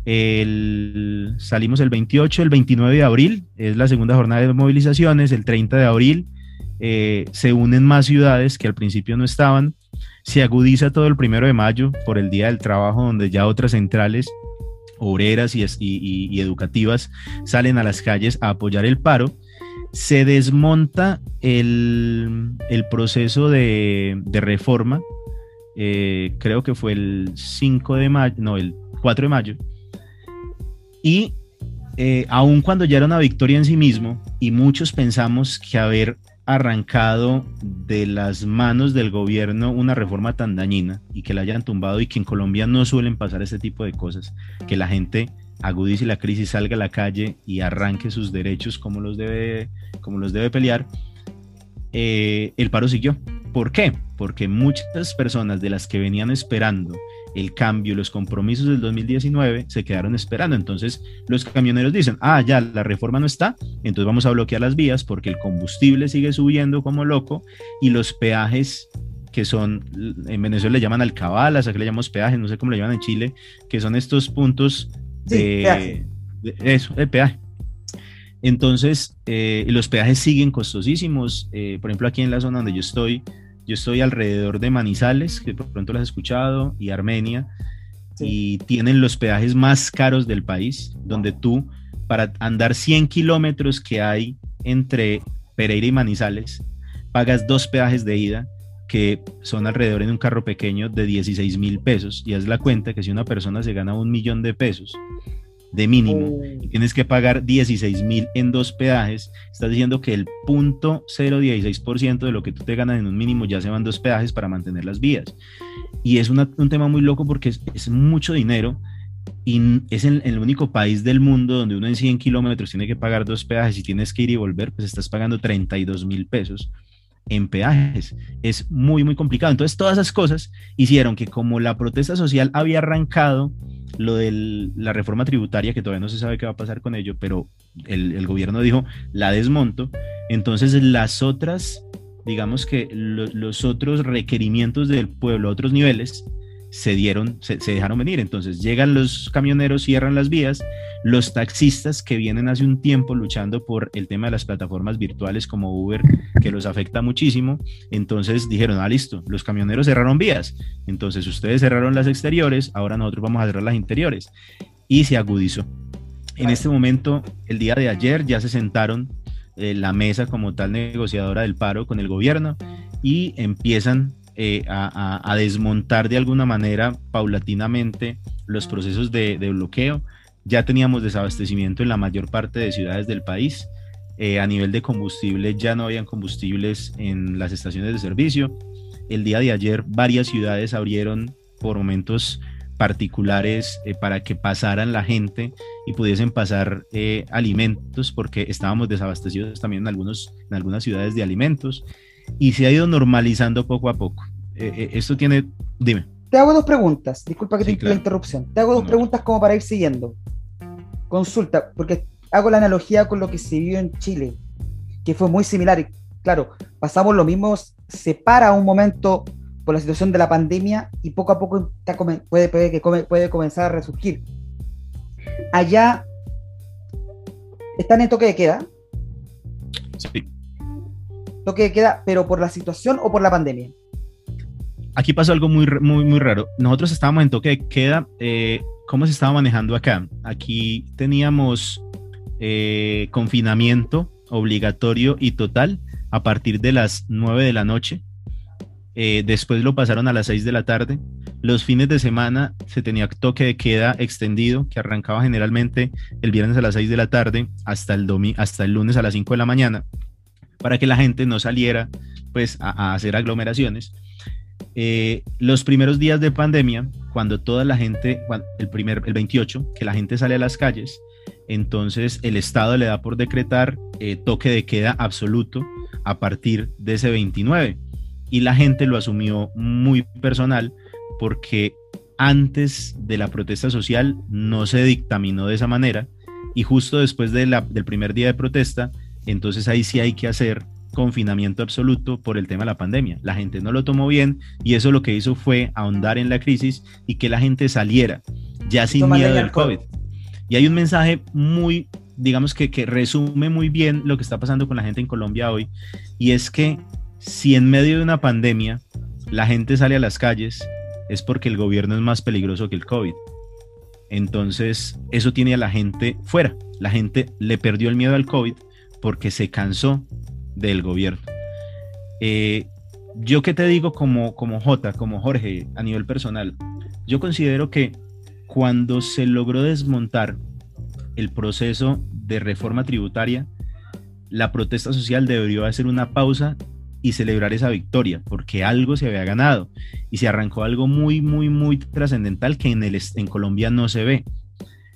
el, salimos el 28, el 29 de abril, es la segunda jornada de movilizaciones, el 30 de abril eh, se unen más ciudades que al principio no estaban, se agudiza todo el primero de mayo por el Día del Trabajo, donde ya otras centrales obreras y, educativas salen a las calles a apoyar el paro. Se desmonta el, proceso de, reforma, eh, creo que fue el 5 de mayo, no, el 4 de mayo, y eh, aun cuando ya era una victoria en sí mismo, y muchos pensamos que haber arrancado de las manos del gobierno una reforma tan dañina y que la hayan tumbado y que en Colombia no suelen pasar ese tipo de cosas, que la gente agudice la crisis, salga a la calle y arranque sus derechos como los debe, como los debe pelear, eh, el paro siguió. ¿Por qué? Porque muchas personas de las que venían esperando el cambio, los compromisos del 2019, se quedaron esperando. Entonces los camioneros dicen, ah, ya, la reforma no está, entonces vamos a bloquear las vías porque el combustible sigue subiendo como loco y los peajes que son, en Venezuela le llaman alcabalas, aquí le llamamos peajes, no sé cómo le llaman en Chile, que son estos puntos de, eso, el peaje. Entonces, eh, los peajes siguen costosísimos. Eh, por ejemplo, aquí en la zona donde yo estoy, yo estoy alrededor de Manizales, que por pronto lo has escuchado, y Armenia, y tienen los peajes más caros del país, donde tú, para andar 100 kilómetros que hay entre Pereira y Manizales, pagas dos peajes de ida que son alrededor en un carro pequeño de 16 mil pesos. Y haz la cuenta que si una persona se gana un millón de pesos de mínimo. Y tienes que pagar 16 mil en dos peajes, estás diciendo que el punto 0,16% de lo que tú te ganas en un mínimo ya se van dos peajes para mantener las vías. Y es un tema muy loco porque es, mucho dinero y es el, el, único país del mundo donde uno en 100 kilómetros tiene que pagar dos peajes y tienes que ir y volver, pues estás pagando 32 mil pesos en peajes. Es muy, muy complicado. Entonces, todas esas cosas hicieron que como la protesta social había arrancado lo de la reforma tributaria, que todavía no se sabe qué va a pasar con ello, pero el, gobierno dijo, la desmonto, entonces las otras, digamos que los otros requerimientos del pueblo, otros niveles, se dieron, se, dejaron venir. Entonces llegan los camioneros, cierran las vías, los taxistas que vienen hace un tiempo luchando por el tema de las plataformas virtuales como Uber, que los afecta muchísimo, entonces dijeron, ah, listo, los camioneros cerraron vías, entonces ustedes cerraron las exteriores, ahora nosotros vamos a cerrar las interiores. Y se agudizó. En este momento, el día de ayer ya se sentaron eh, la mesa como tal negociadora del paro con el gobierno y empiezan eh, a, desmontar de alguna manera paulatinamente los procesos de, bloqueo. Ya teníamos desabastecimiento en la mayor parte de ciudades del país. Eh, a nivel de combustible ya no habían combustibles en las estaciones de servicio. El día de ayer varias ciudades abrieron por momentos particulares eh, para que pasaran la gente y pudiesen pasar alimentos porque estábamos desabastecidos también en, algunos, en algunas ciudades de alimentos y se ha ido normalizando poco a poco. Eh, eh, esto tiene, dime. Te hago dos preguntas, disculpa que te la interrupción. Te hago dos preguntas como para ir siguiendo. Consulta, porque hago la analogía con lo que se vio en Chile, que fue muy similar. Y claro, pasamos lo mismo, se para un momento por la situación de la pandemia y poco a poco puede, puede, puede comenzar a resurgir. Allá están en toque de queda. Sí lo que queda, pero por la situación o por la pandemia. Aquí pasó algo muy, muy, muy raro. Nosotros estábamos en toque de queda. Eh, ¿Cómo se estaba manejando acá? Aquí teníamos eh, confinamiento obligatorio y total a partir de las 9 de la noche. Eh, después lo pasaron a las 6 de la tarde. Los fines de semana se tenía toque de queda extendido que arrancaba generalmente el viernes a las 6 de la tarde hasta el, hasta el lunes a las 5 de la mañana para que la gente no saliera pues a, hacer aglomeraciones. Eh, los primeros días de pandemia, cuando toda la gente, el primer, el 28, que la gente sale a las calles, entonces el Estado le da por decretar eh, toque de queda absoluto a partir de ese 29. Y la gente lo asumió muy personal porque antes de la protesta social no se dictaminó de esa manera y justo después de del primer día de protesta, entonces ahí sí hay que hacer confinamiento absoluto por el tema de la pandemia. La gente no lo tomó bien y eso lo que hizo fue ahondar en la crisis y que la gente saliera ya sin miedo del COVID. Y hay un mensaje muy, digamos que, que resume muy bien lo que está pasando con la gente en Colombia hoy y es que si en medio de una pandemia la gente sale a las calles es porque el gobierno es más peligroso que el COVID. Entonces, eso tiene a la gente fuera. La gente le perdió el miedo al COVID porque se cansó del gobierno. Eh, yo qué te digo como, como J, como Jorge, a nivel personal, yo considero que cuando se logró desmontar el proceso de reforma tributaria, la protesta social debería hacer una pausa y celebrar esa victoria, porque algo se había ganado y se arrancó algo muy, muy, muy trascendental que en, el, en Colombia no se ve.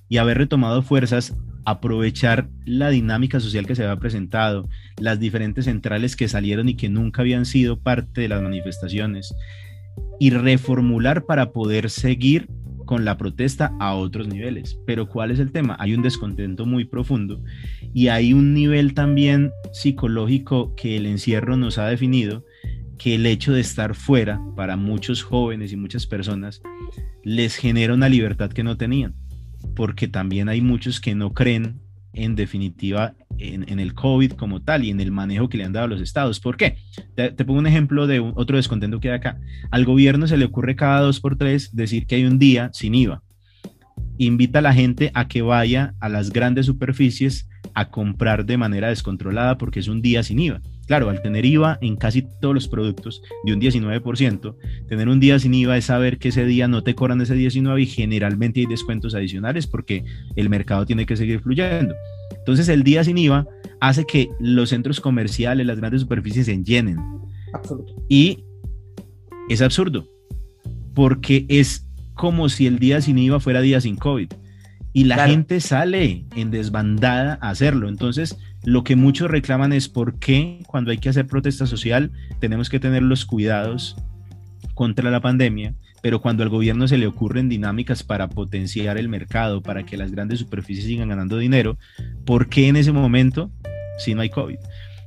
Y haber retomado fuerzas, aprovechar la dinámica social que se había presentado, las diferentes centrales que salieron y que nunca habían sido parte de las manifestaciones, y reformular para poder seguir con la protesta a otros niveles. Pero ¿cuál es el tema? Hay un descontento muy profundo y hay un nivel también psicológico que el encierro nos ha definido, que el hecho de estar fuera para muchos jóvenes y muchas personas les genera una libertad que no tenían, porque también hay muchos que no creen en definitiva en, el COVID como tal y en el manejo que le han dado los estados. ¿Por qué? Te, pongo un ejemplo de otro descontento que hay acá. Al gobierno se le ocurre cada dos por tres decir que hay un día sin IVA. Invita a la gente a que vaya a las grandes superficies a comprar de manera descontrolada porque es un día sin IVA. Claro, al tener IVA en casi todos los productos de un 19%, tener un día sin IVA es saber que ese día no te cobran ese 19 y generalmente hay descuentos adicionales porque el mercado tiene que seguir fluyendo. Entonces el día sin IVA hace que los centros comerciales, las grandes superficies se llenen. Y es absurdo, porque es como si el día sin IVA fuera día sin COVID. Y la gente sale en desbandada a hacerlo. Entonces, lo que muchos reclaman es por qué cuando hay que hacer protesta social tenemos que tener los cuidados contra la pandemia, pero cuando al gobierno se le ocurren dinámicas para potenciar el mercado, para que las grandes superficies sigan ganando dinero, ¿por qué en ese momento si no hay COVID?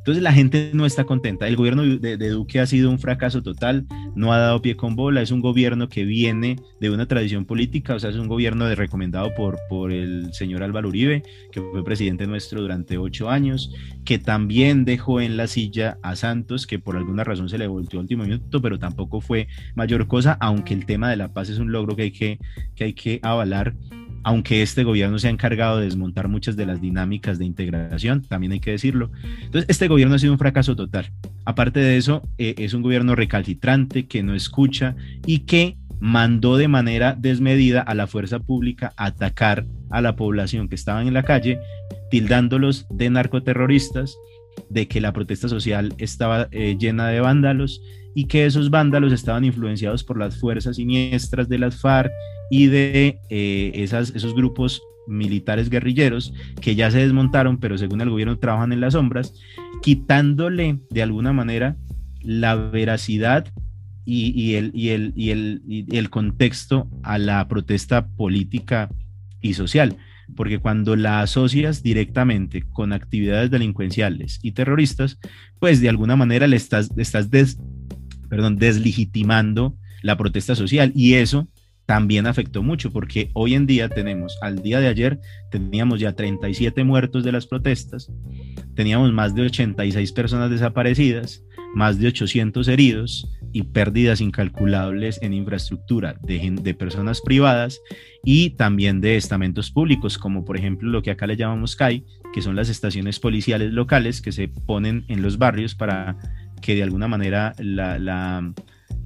Entonces la gente no está contenta. El gobierno de, Duque ha sido un fracaso total, no ha dado pie con bola, es un gobierno que viene de una tradición política, o sea, es un gobierno de, recomendado por, por el señor Álvaro Uribe, que fue presidente nuestro durante ocho años, que también dejó en la silla a Santos, que por alguna razón se le volteó último minuto, pero tampoco fue mayor cosa, aunque el tema de la paz es un logro que hay que, que, hay que avalar aunque este gobierno se ha encargado de desmontar muchas de las dinámicas de integración, también hay que decirlo. Entonces, este gobierno ha sido un fracaso total. Aparte de eso, eh, es un gobierno recalcitrante que no escucha y que mandó de manera desmedida a la fuerza pública atacar a la población que estaba en la calle, tildándolos de narcoterroristas, de que la protesta social estaba eh, llena de vándalos y que esos vándalos estaban influenciados por las fuerzas siniestras de las FARC y de eh, esos grupos militares guerrilleros que ya se desmontaron, pero según el gobierno trabajan en las sombras, quitándole de alguna manera la veracidad y, el, y, el, y, el, y el contexto a la protesta política y social. Porque cuando la asocias directamente con actividades delincuenciales y terroristas, pues de alguna manera le estás, estás perdón, deslegitimando la protesta social. Y eso también afectó mucho porque hoy en día tenemos, al día de ayer teníamos ya 37 muertos de las protestas, teníamos más de 86 personas desaparecidas, más de 800 heridos y pérdidas incalculables en infraestructura de, de personas privadas y también de estamentos públicos, como por ejemplo lo que acá le llamamos CAI, que son las estaciones policiales locales que se ponen en los barrios para que de alguna manera la,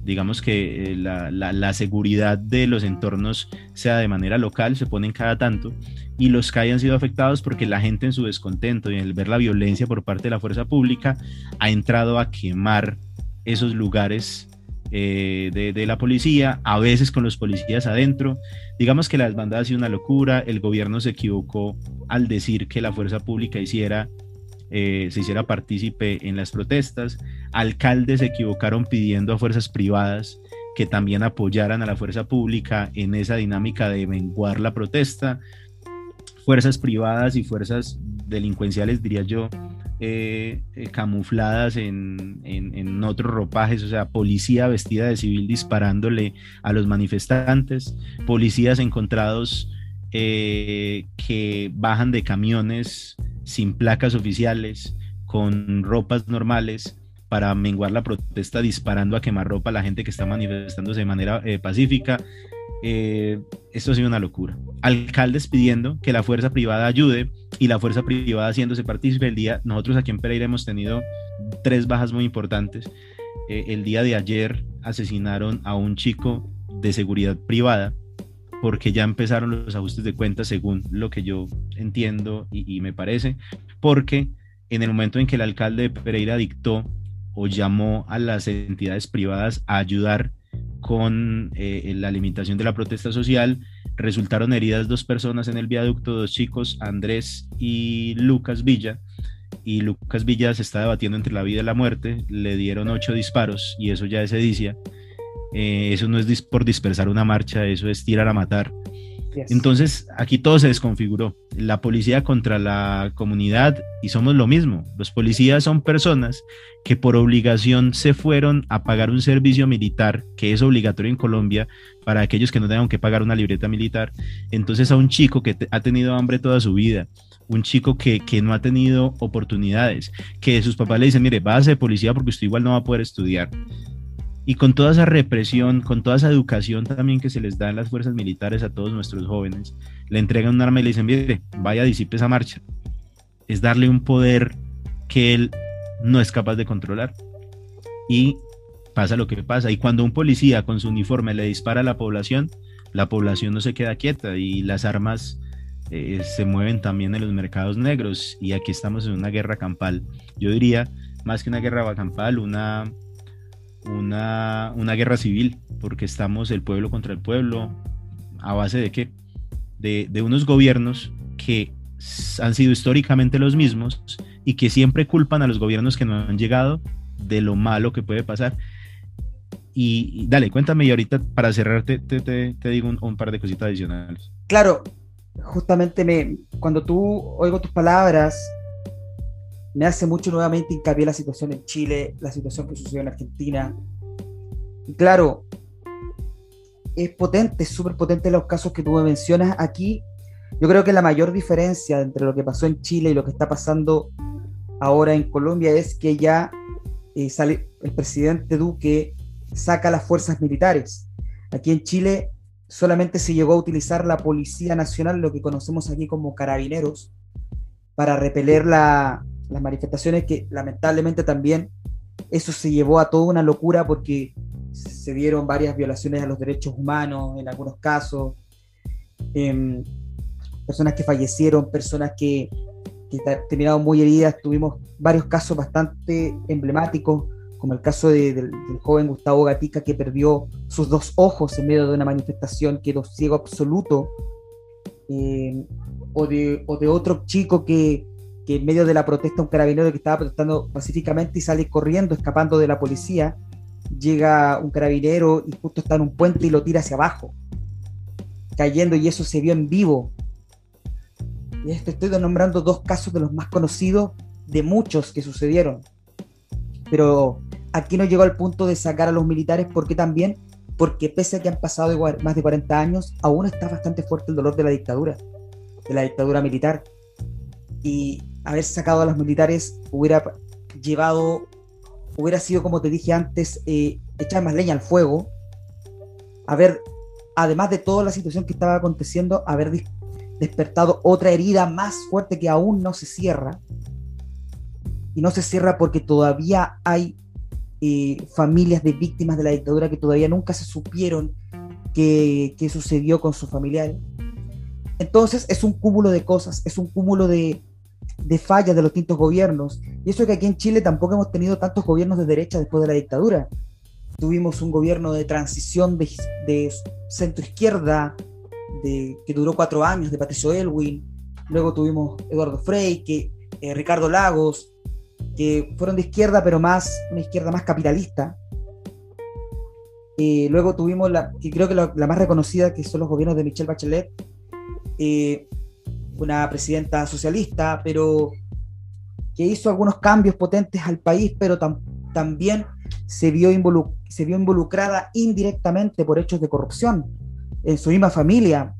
digamos que eh, la, seguridad de los entornos sea de manera local, se ponen cada tanto, y los que hayan sido afectados porque la gente en su descontento y en ver la violencia por parte de la fuerza pública ha entrado a quemar esos lugares eh, de, la policía, a veces con los policías adentro. Digamos que la desbandada ha sido una locura, el gobierno se equivocó al decir que la fuerza pública hiciera eh, se hiciera partícipe en las protestas. Alcaldes se equivocaron pidiendo a fuerzas privadas que también apoyaran a la fuerza pública en esa dinámica de menguar la protesta. Fuerzas privadas y fuerzas delincuenciales, diría yo, eh, eh, camufladas en, en, otros ropajes, o sea, policía vestida de civil disparándole a los manifestantes, policías encontrados que bajan de camiones sin placas oficiales, con ropas normales, para menguar la protesta disparando a quemar ropa a la gente que está manifestándose de manera eh, pacífica. Eh, esto ha sido una locura. Alcaldes pidiendo que la fuerza privada ayude y la fuerza privada haciéndose partícipe el día. Nosotros aquí en Pereira hemos tenido tres bajas muy importantes. Eh, el día de ayer asesinaron a un chico de seguridad privada porque ya empezaron los ajustes de cuentas según lo que yo entiendo y, me parece, porque en el momento en que el alcalde de Pereira dictó o llamó a las entidades privadas a ayudar con eh, la limitación de la protesta social, resultaron heridas dos personas en el viaducto, dos chicos, Andrés y Lucas Villa, y Lucas Villa se está debatiendo entre la vida y la muerte, le dieron ocho disparos y eso ya es edicia. Eh, eso no es por dispersar una marcha, eso es tirar a matar. Entonces, aquí todo se desconfiguró. La policía contra la comunidad y somos lo mismo. Los policías son personas que por obligación se fueron a pagar un servicio militar que es obligatorio en Colombia para aquellos que no tengan que pagar una libreta militar. Entonces, a un chico que ha tenido hambre toda su vida, un chico que, que, no ha tenido oportunidades, que sus papás le dicen, mire, va a ser policía porque usted igual no va a poder estudiar y con toda esa represión, con toda esa educación también que se les da en las fuerzas militares a todos nuestros jóvenes, le entregan un arma y le dicen, mire, vaya, disipe esa marcha. Es darle un poder que él no es capaz de controlar. Y pasa lo que pasa. Y cuando un policía con su uniforme le dispara a la población, la población no se queda quieta y las armas eh, se mueven también en los mercados negros. Y aquí estamos en una guerra campal. Yo diría, más que una guerra campal, una una, una guerra civil, porque estamos el pueblo contra el pueblo, a base de qué? De, de unos gobiernos que han sido históricamente los mismos y que siempre culpan a los gobiernos que no han llegado de lo malo que puede pasar. Y, dale, cuéntame y ahorita para cerrar te, te, digo un, un, par de cositas adicionales. Claro, justamente me, cuando tú oigo tus palabras me hace mucho nuevamente hincapié la situación en Chile, la situación que sucedió en Argentina. Y claro, es potente, es súper potente los casos que tú me mencionas aquí. Yo creo que la mayor diferencia entre lo que pasó en Chile y lo que está pasando ahora en Colombia es que ya eh, sale el presidente Duque saca las fuerzas militares. Aquí en Chile solamente se llegó a utilizar la Policía Nacional, lo que conocemos aquí como carabineros, para repeler la, las manifestaciones que lamentablemente también eso se llevó a toda una locura porque se dieron varias violaciones a los derechos humanos en algunos casos, em, personas que fallecieron, personas que, que terminaron muy heridas, tuvimos varios casos bastante emblemáticos, como el caso del, joven Gustavo Gatica que perdió sus dos ojos en medio de una manifestación, quedó ciego absoluto, em, o, de, o de otro chico que que en medio de la protesta un carabinero que estaba protestando pacíficamente y sale corriendo, escapando de la policía, llega un carabinero y justo está en un puente y lo tira hacia abajo, cayendo y eso se vio en vivo. Y estoy nombrando dos casos de los más conocidos de muchos que sucedieron. Pero aquí no llegó al punto de sacar a los militares porque también, porque pese a que han pasado más de 40 años, aún está bastante fuerte el dolor de la dictadura, de la dictadura militar. Y haber sacado a los militares hubiera llevado, hubiera sido, como te dije antes, eh, echar más leña al fuego, haber, además de toda la situación que estaba aconteciendo, haber despertado otra herida más fuerte que aún no se cierra. Y no se cierra porque todavía hay eh, familias de víctimas de la dictadura que todavía nunca se supieron qué, qué sucedió con sus familiares. Entonces es un cúmulo de cosas, es un cúmulo de, de fallas de los distintos gobiernos. Y eso es que aquí en Chile tampoco hemos tenido tantos gobiernos de derecha después de la dictadura. Tuvimos un gobierno de transición de, centro izquierda, de, que duró cuatro años, de Patricio Elwin. Luego tuvimos Eduardo Frey, que, eh, Ricardo Lagos, que fueron de izquierda, pero más una izquierda más capitalista. Eh, luego tuvimos la, creo que la, la, más reconocida, que son los gobiernos de Michelle Bachelet, eh, una presidenta socialista, pero que hizo algunos cambios potentes al país, pero tam también se vio, se vio involucrada indirectamente por hechos de corrupción. En su misma familia,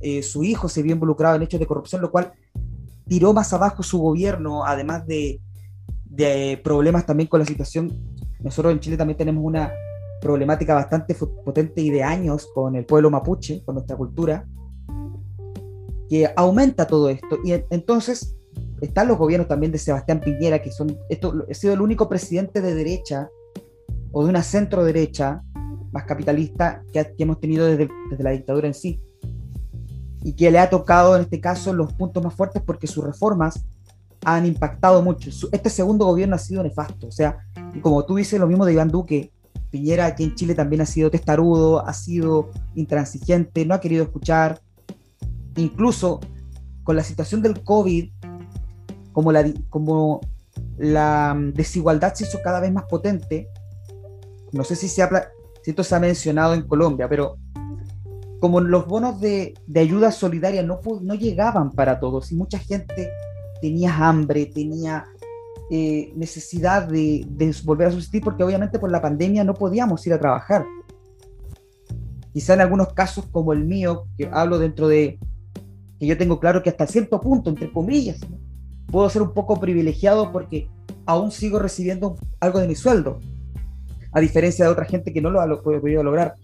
eh, su hijo se vio involucrado en hechos de corrupción, lo cual tiró más abajo su gobierno, además de, de problemas también con la situación. Nosotros en Chile también tenemos una problemática bastante potente y de años con el pueblo mapuche, con nuestra cultura, que aumenta todo esto. Y entonces están los gobiernos también de Sebastián Piñera, que son, esto ha sido el único presidente de derecha o de una centro derecha más capitalista que, hemos tenido desde, desde, la dictadura en sí. Y que le ha tocado en este caso los puntos más fuertes porque sus reformas han impactado mucho. Este segundo gobierno ha sido nefasto. O sea, como tú dices, lo mismo de Iván Duque, Piñera aquí en Chile también ha sido testarudo, ha sido intransigente, no ha querido escuchar, incluso con la situación del COVID, como la, como la mm, desigualdad se hizo cada vez más potente, no sé si, se ha, si esto se ha mencionado en Colombia, pero como los bonos de, de ayuda solidaria no, no llegaban para todos y mucha gente tenía hambre, tenía eh, necesidad de, de, volver a subsistir porque obviamente por la pandemia no podíamos ir a trabajar. Quizá en algunos casos como el mío, que hablo dentro de, que yo tengo claro que hasta cierto punto, entre comillas, puedo ser un poco privilegiado porque aún sigo recibiendo algo de mi sueldo, a diferencia de otra gente que no lo ha podido lograr,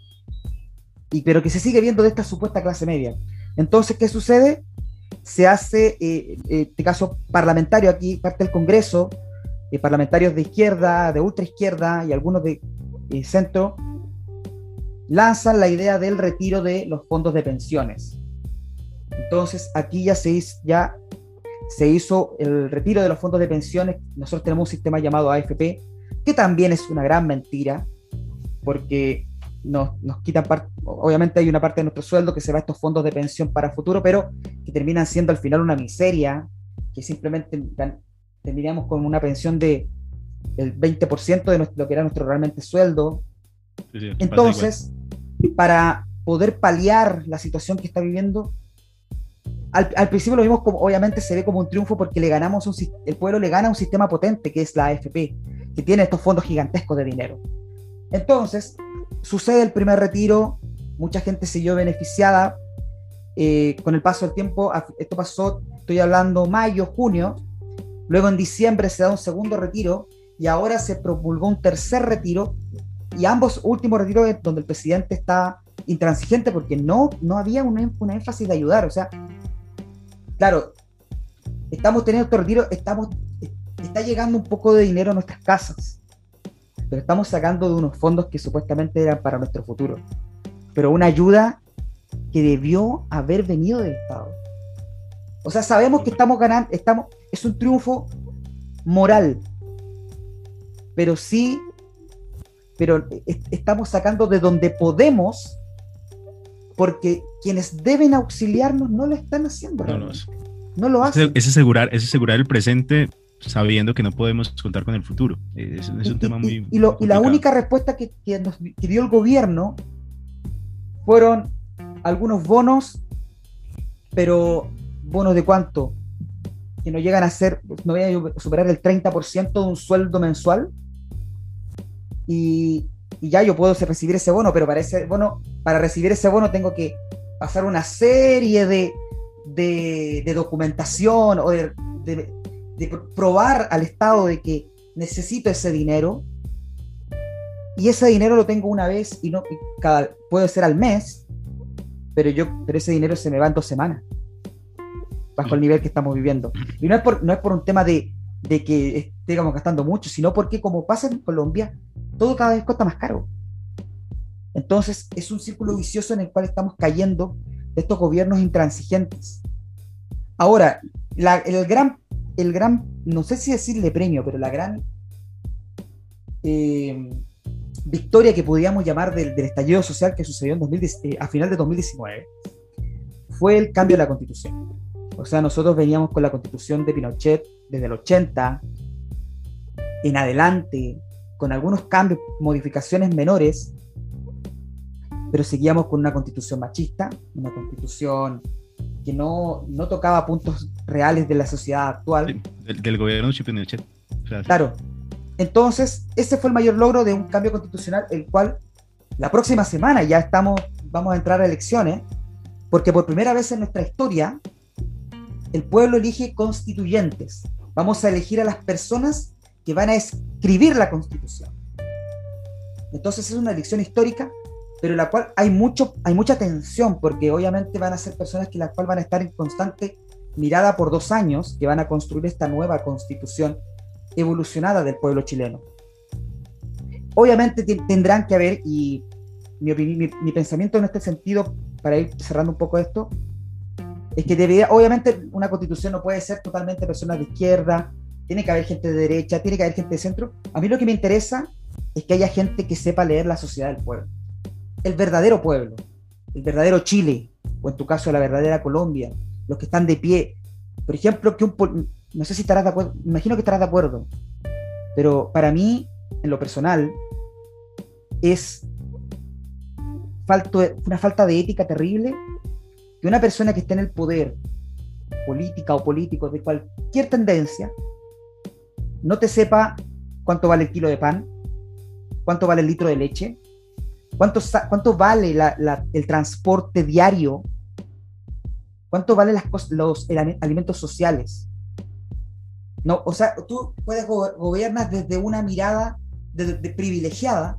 y, pero que se sigue viendo de esta supuesta clase media. Entonces, ¿qué sucede? Se hace, eh, eh este caso parlamentario, aquí parte del Congreso, eh, parlamentarios de izquierda, de ultra izquierda y algunos de eh, centro, lanzan la idea del retiro de los fondos de pensiones. Entonces, aquí ya se, hizo, ya se hizo el retiro de los fondos de pensiones. Nosotros tenemos un sistema llamado AFP, que también es una gran mentira, porque nos, nos quitan parte, obviamente hay una parte de nuestro sueldo que se va a estos fondos de pensión para futuro, pero que terminan siendo al final una miseria, que simplemente terminamos con una pensión de el 20% de nuestro, lo que era nuestro realmente sueldo. Sí, sí, Entonces, para poder paliar la situación que está viviendo, al, al, principio lo vimos como, obviamente se ve como un triunfo porque le ganamos un, el pueblo le gana un sistema potente que es la AFP, que tiene estos fondos gigantescos de dinero. Entonces, sucede el primer retiro, mucha gente siguió beneficiada. Eh, con el paso del tiempo, esto pasó, estoy hablando mayo, junio, luego en diciembre se da un segundo retiro y ahora se promulgó un tercer retiro y ambos últimos retiros donde el presidente está intransigente porque no, no había una, una énfasis de ayudar, o sea, claro, estamos teniendo este retiro, estamos, está llegando un poco de dinero a nuestras casas, pero estamos sacando de unos fondos que supuestamente eran para nuestro futuro. Pero una ayuda que debió haber venido del Estado. O sea, sabemos que estamos ganando, estamos, es un triunfo moral, pero sí, pero estamos sacando de donde podemos porque quienes deben auxiliarnos no lo están haciendo. No, lo, no lo hacen. Es asegurar, es asegurar el presente sabiendo que no podemos contar con el futuro. Es, es un y, tema muy... Y, lo, y, la única respuesta que, que, nos, que dio el gobierno fueron algunos bonos, pero bonos de cuánto? Que no llegan a ser, no voy a superar el 30% de un sueldo mensual. Y, y ya yo puedo recibir ese bono, pero para ese bono, para recibir ese bono tengo que pasar una serie de, de, documentación o de, probar al Estado de que necesito ese dinero. Y ese dinero lo tengo una vez y no cada, puede ser al mes, pero yo pero ese dinero se me va en dos semanas bajo el nivel que estamos viviendo. Y no es por, no es por un tema de, de que estemos gastando mucho, sino porque como pasa en Colombia, todo cada vez cuesta más caro. Entonces es un círculo vicioso en el cual estamos cayendo de estos gobiernos intransigentes. Ahora, el, gran, el gran, no sé si decirle premio, pero la gran eh, victoria que podríamos llamar del, estallido social que sucedió en eh, a final de 2019 fue el cambio de la constitución. O sea, nosotros veníamos con la constitución de Pinochet desde el 80 en adelante, con algunos cambios, modificaciones menores, pero seguíamos con una constitución machista, una constitución que no, no tocaba puntos reales de la sociedad actual. del, gobierno de Pinochet. claro. Entonces, ese fue el mayor logro de un cambio constitucional, el cual la próxima semana ya estamos, vamos a entrar a elecciones, porque por primera vez en nuestra historia, el pueblo elige constituyentes. Vamos a elegir a las personas que van a escribir la constitución. Entonces es una elección histórica, pero la cual hay, mucho, hay mucha tensión, porque obviamente van a ser personas que las cuales van a estar en constante mirada por dos años, que van a construir esta nueva constitución evolucionada del pueblo chileno. Obviamente tendrán que haber, y mi, mi, pensamiento en este sentido, para ir cerrando un poco esto, es que debería, obviamente una constitución no puede ser totalmente personas de izquierda, tiene que haber gente de derecha, tiene que haber gente de centro. A mí lo que me interesa es que haya gente que sepa leer la sociedad del pueblo. El verdadero pueblo, el verdadero Chile, o en tu caso la verdadera Colombia, los que están de pie. Por ejemplo, que un, no sé si estarás de acuerdo, imagino que estarás de acuerdo, pero para mí, en lo personal, es una falta de ética terrible que una persona que esté en el poder, política o político de cualquier tendencia, no te sepa cuánto vale el kilo de pan, cuánto vale el litro de leche, cuánto, cuánto vale el transporte diario, cuánto valen las, los alimentos sociales, no, o sea, tú puedes gobernar desde una mirada de, privilegiada,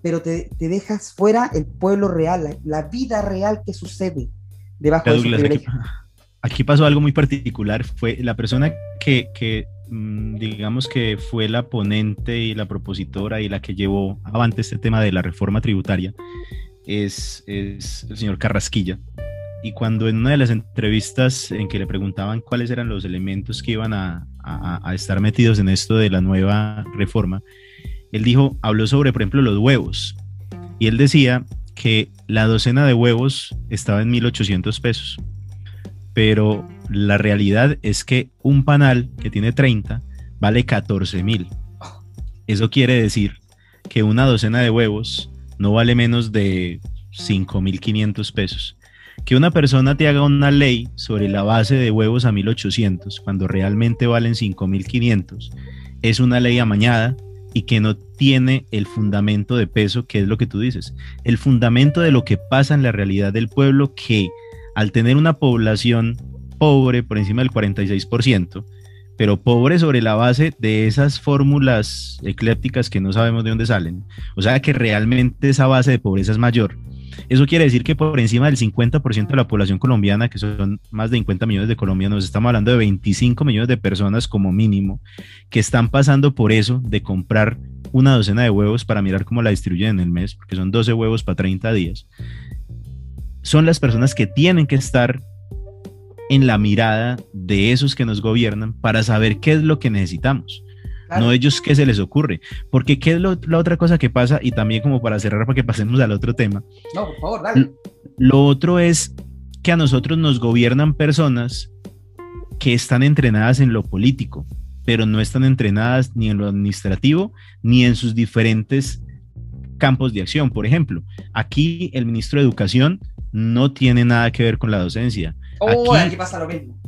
pero te, dejas fuera el pueblo real, la, vida real que sucede debajo de ese privilegio. Aquí, pasó algo muy particular. Fue la persona que, mm, digamos que fue la ponente y la propositora y la que llevó avante este tema de la reforma tributaria es, es el señor Carrasquilla y cuando en una de las entrevistas en que le preguntaban cuáles eran los elementos que iban a, estar metidos en esto de la nueva reforma, él dijo, habló sobre, por ejemplo, los huevos. Y él decía que la docena de huevos estaba en 1.800 pesos. Pero la realidad es que un panal que tiene 30 vale 14.000. Eso quiere decir que una docena de huevos no vale menos de 5.500 pesos que una persona te haga una ley sobre la base de huevos a 1800 cuando realmente valen 5500 es una ley amañada y que no tiene el fundamento de peso que es lo que tú dices, el fundamento de lo que pasa en la realidad del pueblo que al tener una población pobre por encima del 46%, pero pobre sobre la base de esas fórmulas eclépticas que no sabemos de dónde salen. O sea que realmente esa base de pobreza es mayor eso quiere decir que por encima del 50% de la población colombiana, que son más de 50 millones de colombianos, estamos hablando de 25 millones de personas como mínimo, que están pasando por eso de comprar una docena de huevos para mirar cómo la distribuyen en el mes, porque son 12 huevos para 30 días. Son las personas que tienen que estar en la mirada de esos que nos gobiernan para saber qué es lo que necesitamos no ellos qué se les ocurre. Porque qué es la otra cosa que pasa, y también como para cerrar, para que pasemos al otro tema. No, por favor, dale. Lo otro es que a nosotros nos gobiernan personas que están entrenadas en lo político, pero no están entrenadas ni en lo administrativo ni en sus diferentes campos de acción. Por ejemplo, aquí el ministro de Educación no tiene nada que ver con la docencia. Oh, aquí pasa lo mismo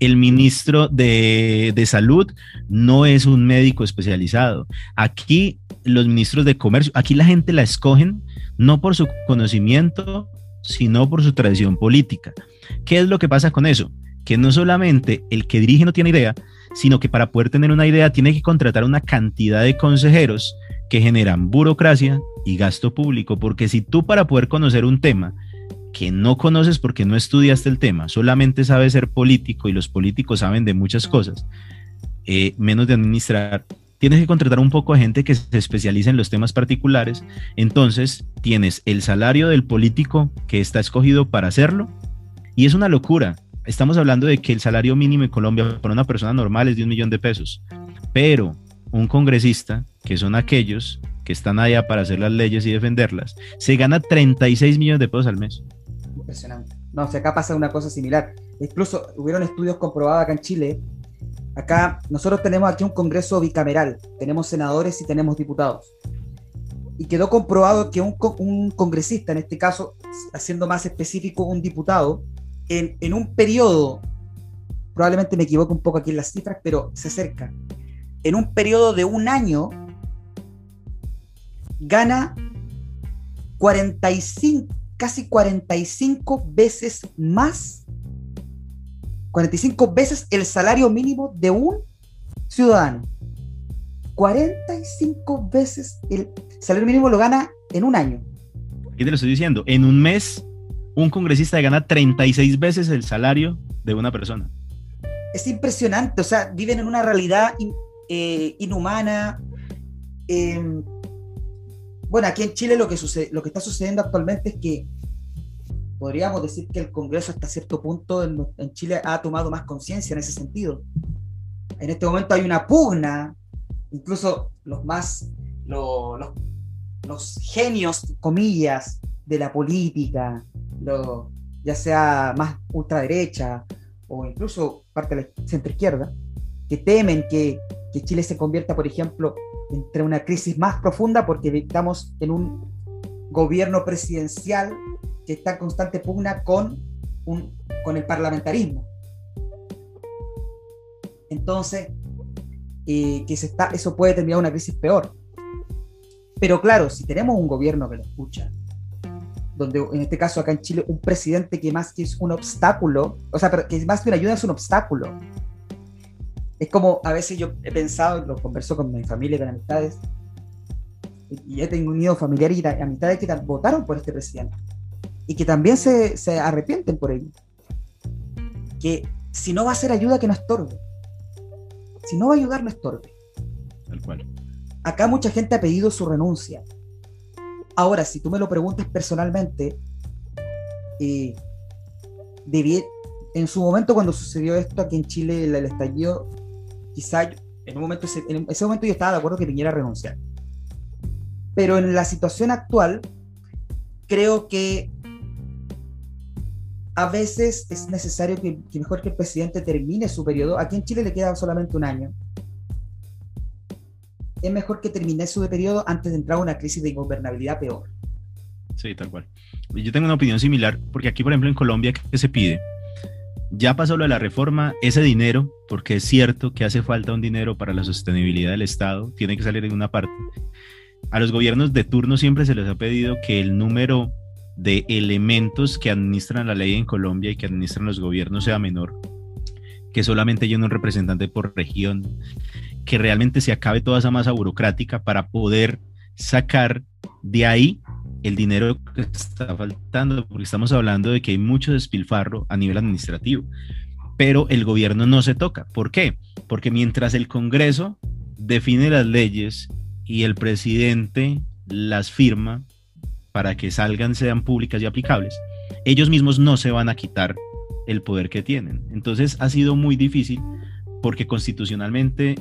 el ministro de, Salud no es un médico especializado. Aquí los ministros de Comercio, aquí la gente la escogen no por su conocimiento, sino por su tradición política. ¿Qué es lo que pasa con eso? Que no solamente el que dirige no tiene idea, sino que para poder tener una idea tiene que contratar una cantidad de consejeros que generan burocracia y gasto público, porque si tú para poder conocer un tema que no conoces porque no estudiaste el tema, solamente sabes ser político y los políticos saben de muchas cosas, eh, menos de administrar, tienes que contratar un poco de gente que se especialice en los temas particulares. Entonces, tienes el salario del político que está escogido para hacerlo. Y es una locura. Estamos hablando de que el salario mínimo en Colombia para una persona normal es de un millón de pesos. Pero un congresista, que son aquellos que están allá para hacer las leyes y defenderlas, se gana 36 millones de pesos al mes. Impresionante. No, o sea, acá pasa una cosa similar. Incluso hubieron estudios comprobados acá en Chile. Acá nosotros tenemos aquí un Congreso bicameral, tenemos senadores y tenemos diputados. Y quedó comprobado que un, un congresista, en este caso, haciendo más específico, un diputado, en, en un periodo, probablemente me equivoco un poco aquí en las cifras, pero se acerca, en un periodo de un año, gana 45, casi 45 veces más, 45 veces el salario mínimo de un ciudadano. 45 veces el salario mínimo lo gana en un año. ¿Qué te lo estoy diciendo? En un mes, un congresista gana 36 veces el salario de una persona. Es impresionante, o sea, viven en una realidad eh, inhumana. Eh, bueno, aquí en Chile lo que, está sucediendo actualmente es que podríamos decir que el Congreso hasta cierto punto en, Chile ha tomado más conciencia en ese sentido. En este momento hay una pugna, incluso los más, los, los, genios, comillas, de la política, ya sea más ultraderecha o incluso parte de la centro izquierda, que temen que, que Chile se convierta, por ejemplo, entre una crisis más profunda porque estamos en un gobierno presidencial que está en constante pugna con, un, con el parlamentarismo. Entonces, eh, que se está, eso puede terminar una crisis peor. Pero claro, si tenemos un gobierno que lo escucha, donde en este caso acá en Chile un presidente que más que es un obstáculo, o sea, que más que una ayuda es un obstáculo, es como a veces yo he pensado, lo converso con mi familia, con amistades, y he tenido familiares y amistades que votaron por este presidente y que también se, se arrepienten por ello. Que si no va a ser ayuda, que no estorbe. Si no va a ayudar, no estorbe. Tal cual. Acá mucha gente ha pedido su renuncia. Ahora, si tú me lo preguntas personalmente, eh, en su momento cuando sucedió esto aquí en Chile, el, el estallido, quizá en, un momento, en ese momento yo estaba de acuerdo que viniera a renunciar. Pero en la situación actual, creo que a veces es necesario que, mejor que el presidente termine su periodo. Aquí en Chile le queda solamente un año. Es mejor que termine su periodo antes de entrar a una crisis de ingobernabilidad peor. Sí, tal cual. Yo tengo una opinión similar, porque aquí, por ejemplo, en Colombia, ¿qué se pide? Ya pasó lo de la reforma, ese dinero, porque es cierto que hace falta un dinero para la sostenibilidad del Estado, tiene que salir de una parte. A los gobiernos de turno siempre se les ha pedido que el número de elementos que administran la ley en Colombia y que administran los gobiernos sea menor, que solamente haya un representante por región, que realmente se acabe toda esa masa burocrática para poder sacar de ahí el dinero que está faltando, porque estamos hablando de que hay mucho despilfarro a nivel administrativo, pero el gobierno no se toca. ¿Por qué? Porque mientras el Congreso define las leyes y el presidente las firma para que salgan, sean públicas y aplicables, ellos mismos no se van a quitar el poder que tienen. Entonces ha sido muy difícil porque constitucionalmente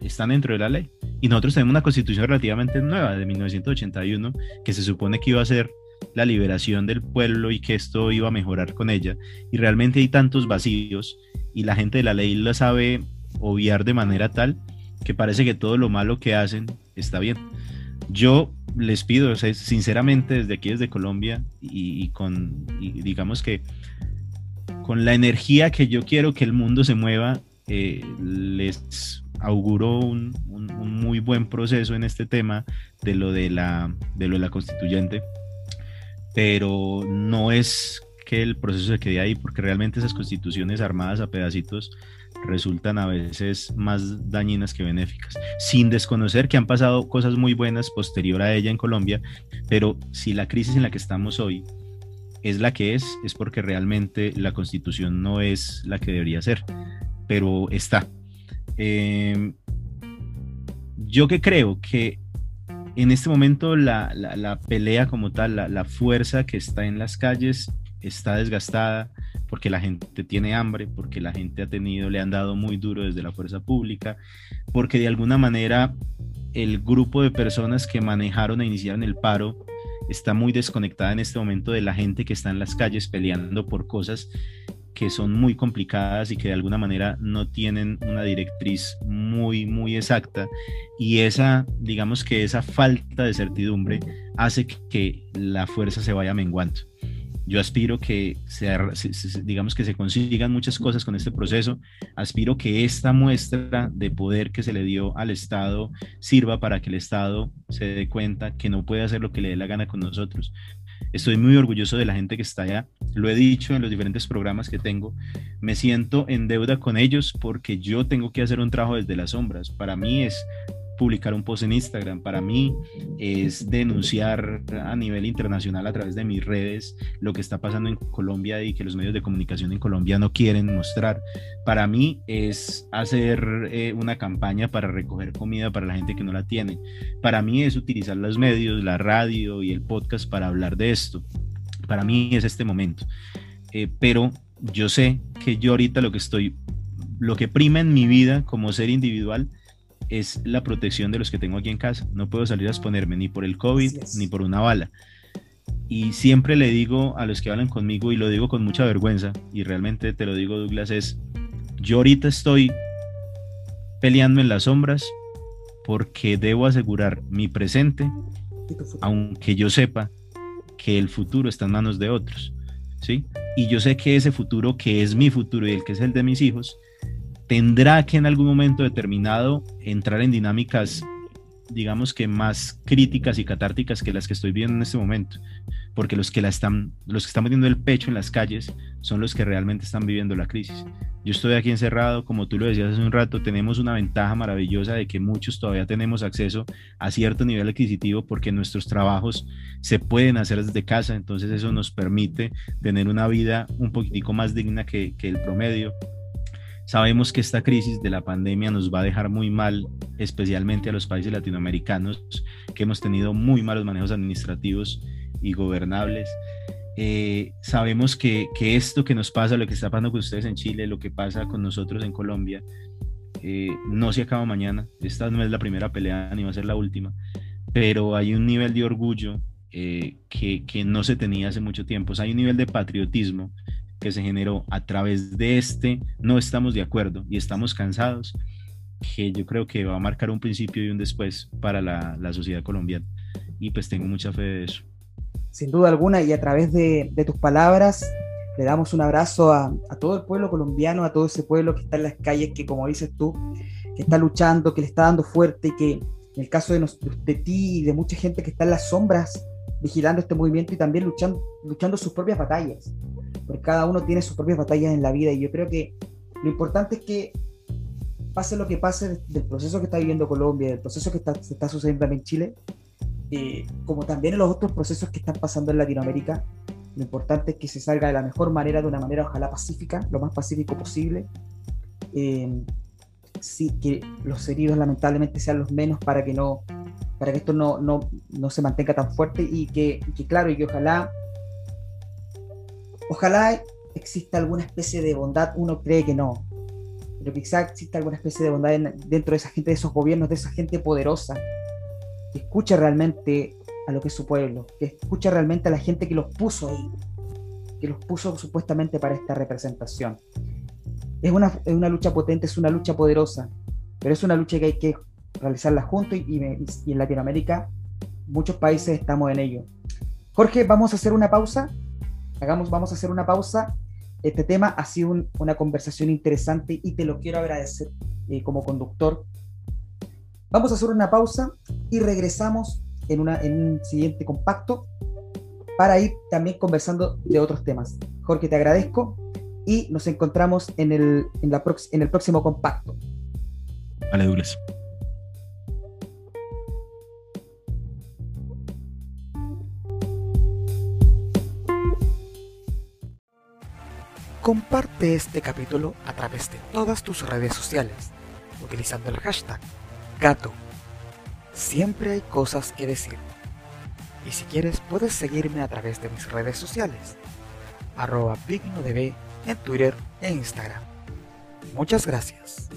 están dentro de la ley. Y nosotros tenemos una constitución relativamente nueva, de 1981, que se supone que iba a ser la liberación del pueblo y que esto iba a mejorar con ella. Y realmente hay tantos vacíos y la gente de la ley la sabe obviar de manera tal que parece que todo lo malo que hacen está bien. Yo les pido, sinceramente, desde aquí, desde Colombia, y, con, digamos que con la energía que yo quiero que el mundo se mueva, eh, les auguro un, muy buen proceso en este tema de lo de la, de lo de la constituyente, pero no es que el proceso se quede ahí, porque realmente esas constituciones armadas a pedacitos resultan a veces más dañinas que benéficas, sin desconocer que han pasado cosas muy buenas posterior a ella en Colombia, pero si la crisis en la que estamos hoy es la que es, es porque realmente la constitución no es la que debería ser, pero está. Eh, yo que creo que en este momento la, pelea como tal, la, fuerza que está en las calles está desgastada porque la gente tiene hambre, porque la gente ha tenido, le han dado muy duro desde la fuerza pública, porque de alguna manera el grupo de personas que manejaron e iniciaron el paro está muy desconectada en este momento de la gente que está en las calles peleando por cosas que son muy complicadas y que de alguna manera no tienen una directriz muy, muy exacta. Y esa, digamos que esa falta de certidumbre hace que la fuerza se vaya menguando. Yo aspiro que se, digamos que se consigan muchas cosas con este proceso. Aspiro que esta muestra de poder que se le dio al Estado sirva para que el Estado se dé cuenta que no puede hacer lo que le dé la gana con nosotros. Estoy muy orgulloso de la gente que está allá. Lo he dicho en los diferentes programas que tengo. Me siento en deuda con ellos porque yo tengo que hacer un trabajo desde las sombras. Para mí es publicar un post en Instagram. Para mí es denunciar a nivel internacional a través de mis redes lo que está pasando en Colombia y que los medios de comunicación en Colombia no quieren mostrar. Para mí es hacer eh, una campaña para recoger comida para la gente que no la tiene. Para mí es utilizar los medios, la radio y el podcast para hablar de esto. Para mí es este momento. Eh, pero yo sé que yo ahorita lo que estoy, lo que prima en mi vida como ser individual es la protección de los que tengo aquí en casa. No puedo salir a exponerme ni por el COVID ni por una bala. Y siempre le digo a los que hablan conmigo, y lo digo con mucha vergüenza, y realmente te lo digo Douglas, es, yo ahorita estoy peleando en las sombras porque debo asegurar mi presente, aunque yo sepa que el futuro está en manos de otros. ¿sí? Y yo sé que ese futuro, que es mi futuro y el que es el de mis hijos, tendrá que en algún momento determinado entrar en dinámicas, digamos que más críticas y catárticas que las que estoy viendo en este momento, porque los que la están, los que están metiendo el pecho en las calles son los que realmente están viviendo la crisis. Yo estoy aquí encerrado, como tú lo decías hace un rato, tenemos una ventaja maravillosa de que muchos todavía tenemos acceso a cierto nivel adquisitivo porque nuestros trabajos se pueden hacer desde casa, entonces eso nos permite tener una vida un poquitico más digna que, que el promedio Sabemos que esta crisis de la pandemia nos va a dejar muy mal, especialmente a los países latinoamericanos, que hemos tenido muy malos manejos administrativos y gobernables. Eh, sabemos que, que, esto que nos pasa, lo que está pasando con ustedes en Chile, lo que pasa con nosotros en Colombia, eh, no se acaba mañana. Esta no es la primera pelea ni va a ser la última, pero hay un nivel de orgullo eh, que, que, no se tenía hace mucho tiempo. O sea, hay un nivel de patriotismo que se generó a través de este no estamos de acuerdo y estamos cansados, que yo creo que va a marcar un principio y un después para la, la sociedad colombiana. Y pues tengo mucha fe de eso. Sin duda alguna, y a través de, de tus palabras, le damos un abrazo a, a, todo el pueblo colombiano, a todo ese pueblo que está en las calles, que como dices tú, que está luchando, que le está dando fuerte y que en el caso de, de ti y de mucha gente que está en las sombras vigilando este movimiento y también luchando, luchando sus propias batallas porque cada uno tiene sus propias batallas en la vida y yo creo que lo importante es que pase lo que pase del proceso que está viviendo Colombia, del proceso que está, se está sucediendo en Chile, eh, como también en los otros procesos que están pasando en Latinoamérica, lo importante es que se salga de la mejor manera, de una manera ojalá pacífica, lo más pacífico posible. Eh, sí, que los heridos lamentablemente sean los menos para que no para que esto no, no, no se mantenga tan fuerte y que, que claro, y que ojalá Ojalá exista alguna especie de bondad, uno cree que no, pero quizá exista alguna especie de bondad dentro de esa gente, de esos gobiernos, de esa gente poderosa, que escucha realmente a lo que es su pueblo, que escucha realmente a la gente que los puso ahí, que los puso supuestamente para esta representación. Es una, una lucha potente, es una lucha poderosa, pero es una lucha que hay que realizarla juntos y, y en Latinoamérica muchos países estamos en ello. Jorge, vamos a hacer una pausa hagamos, vamos a hacer una pausa. Este tema ha sido una conversación interesante y te lo quiero agradecer eh, como conductor. Vamos a hacer una pausa y regresamos en, una, en un siguiente compacto para ir también conversando de otros temas. Jorge, te agradezco y nos encontramos en el, en la en el próximo compacto. Vale, Douglas. Comparte este capítulo a través de todas tus redes sociales utilizando el hashtag gato siempre hay cosas que decir. Y si quieres puedes seguirme a través de mis redes sociales, arroba en Twitter e Instagram. Muchas gracias.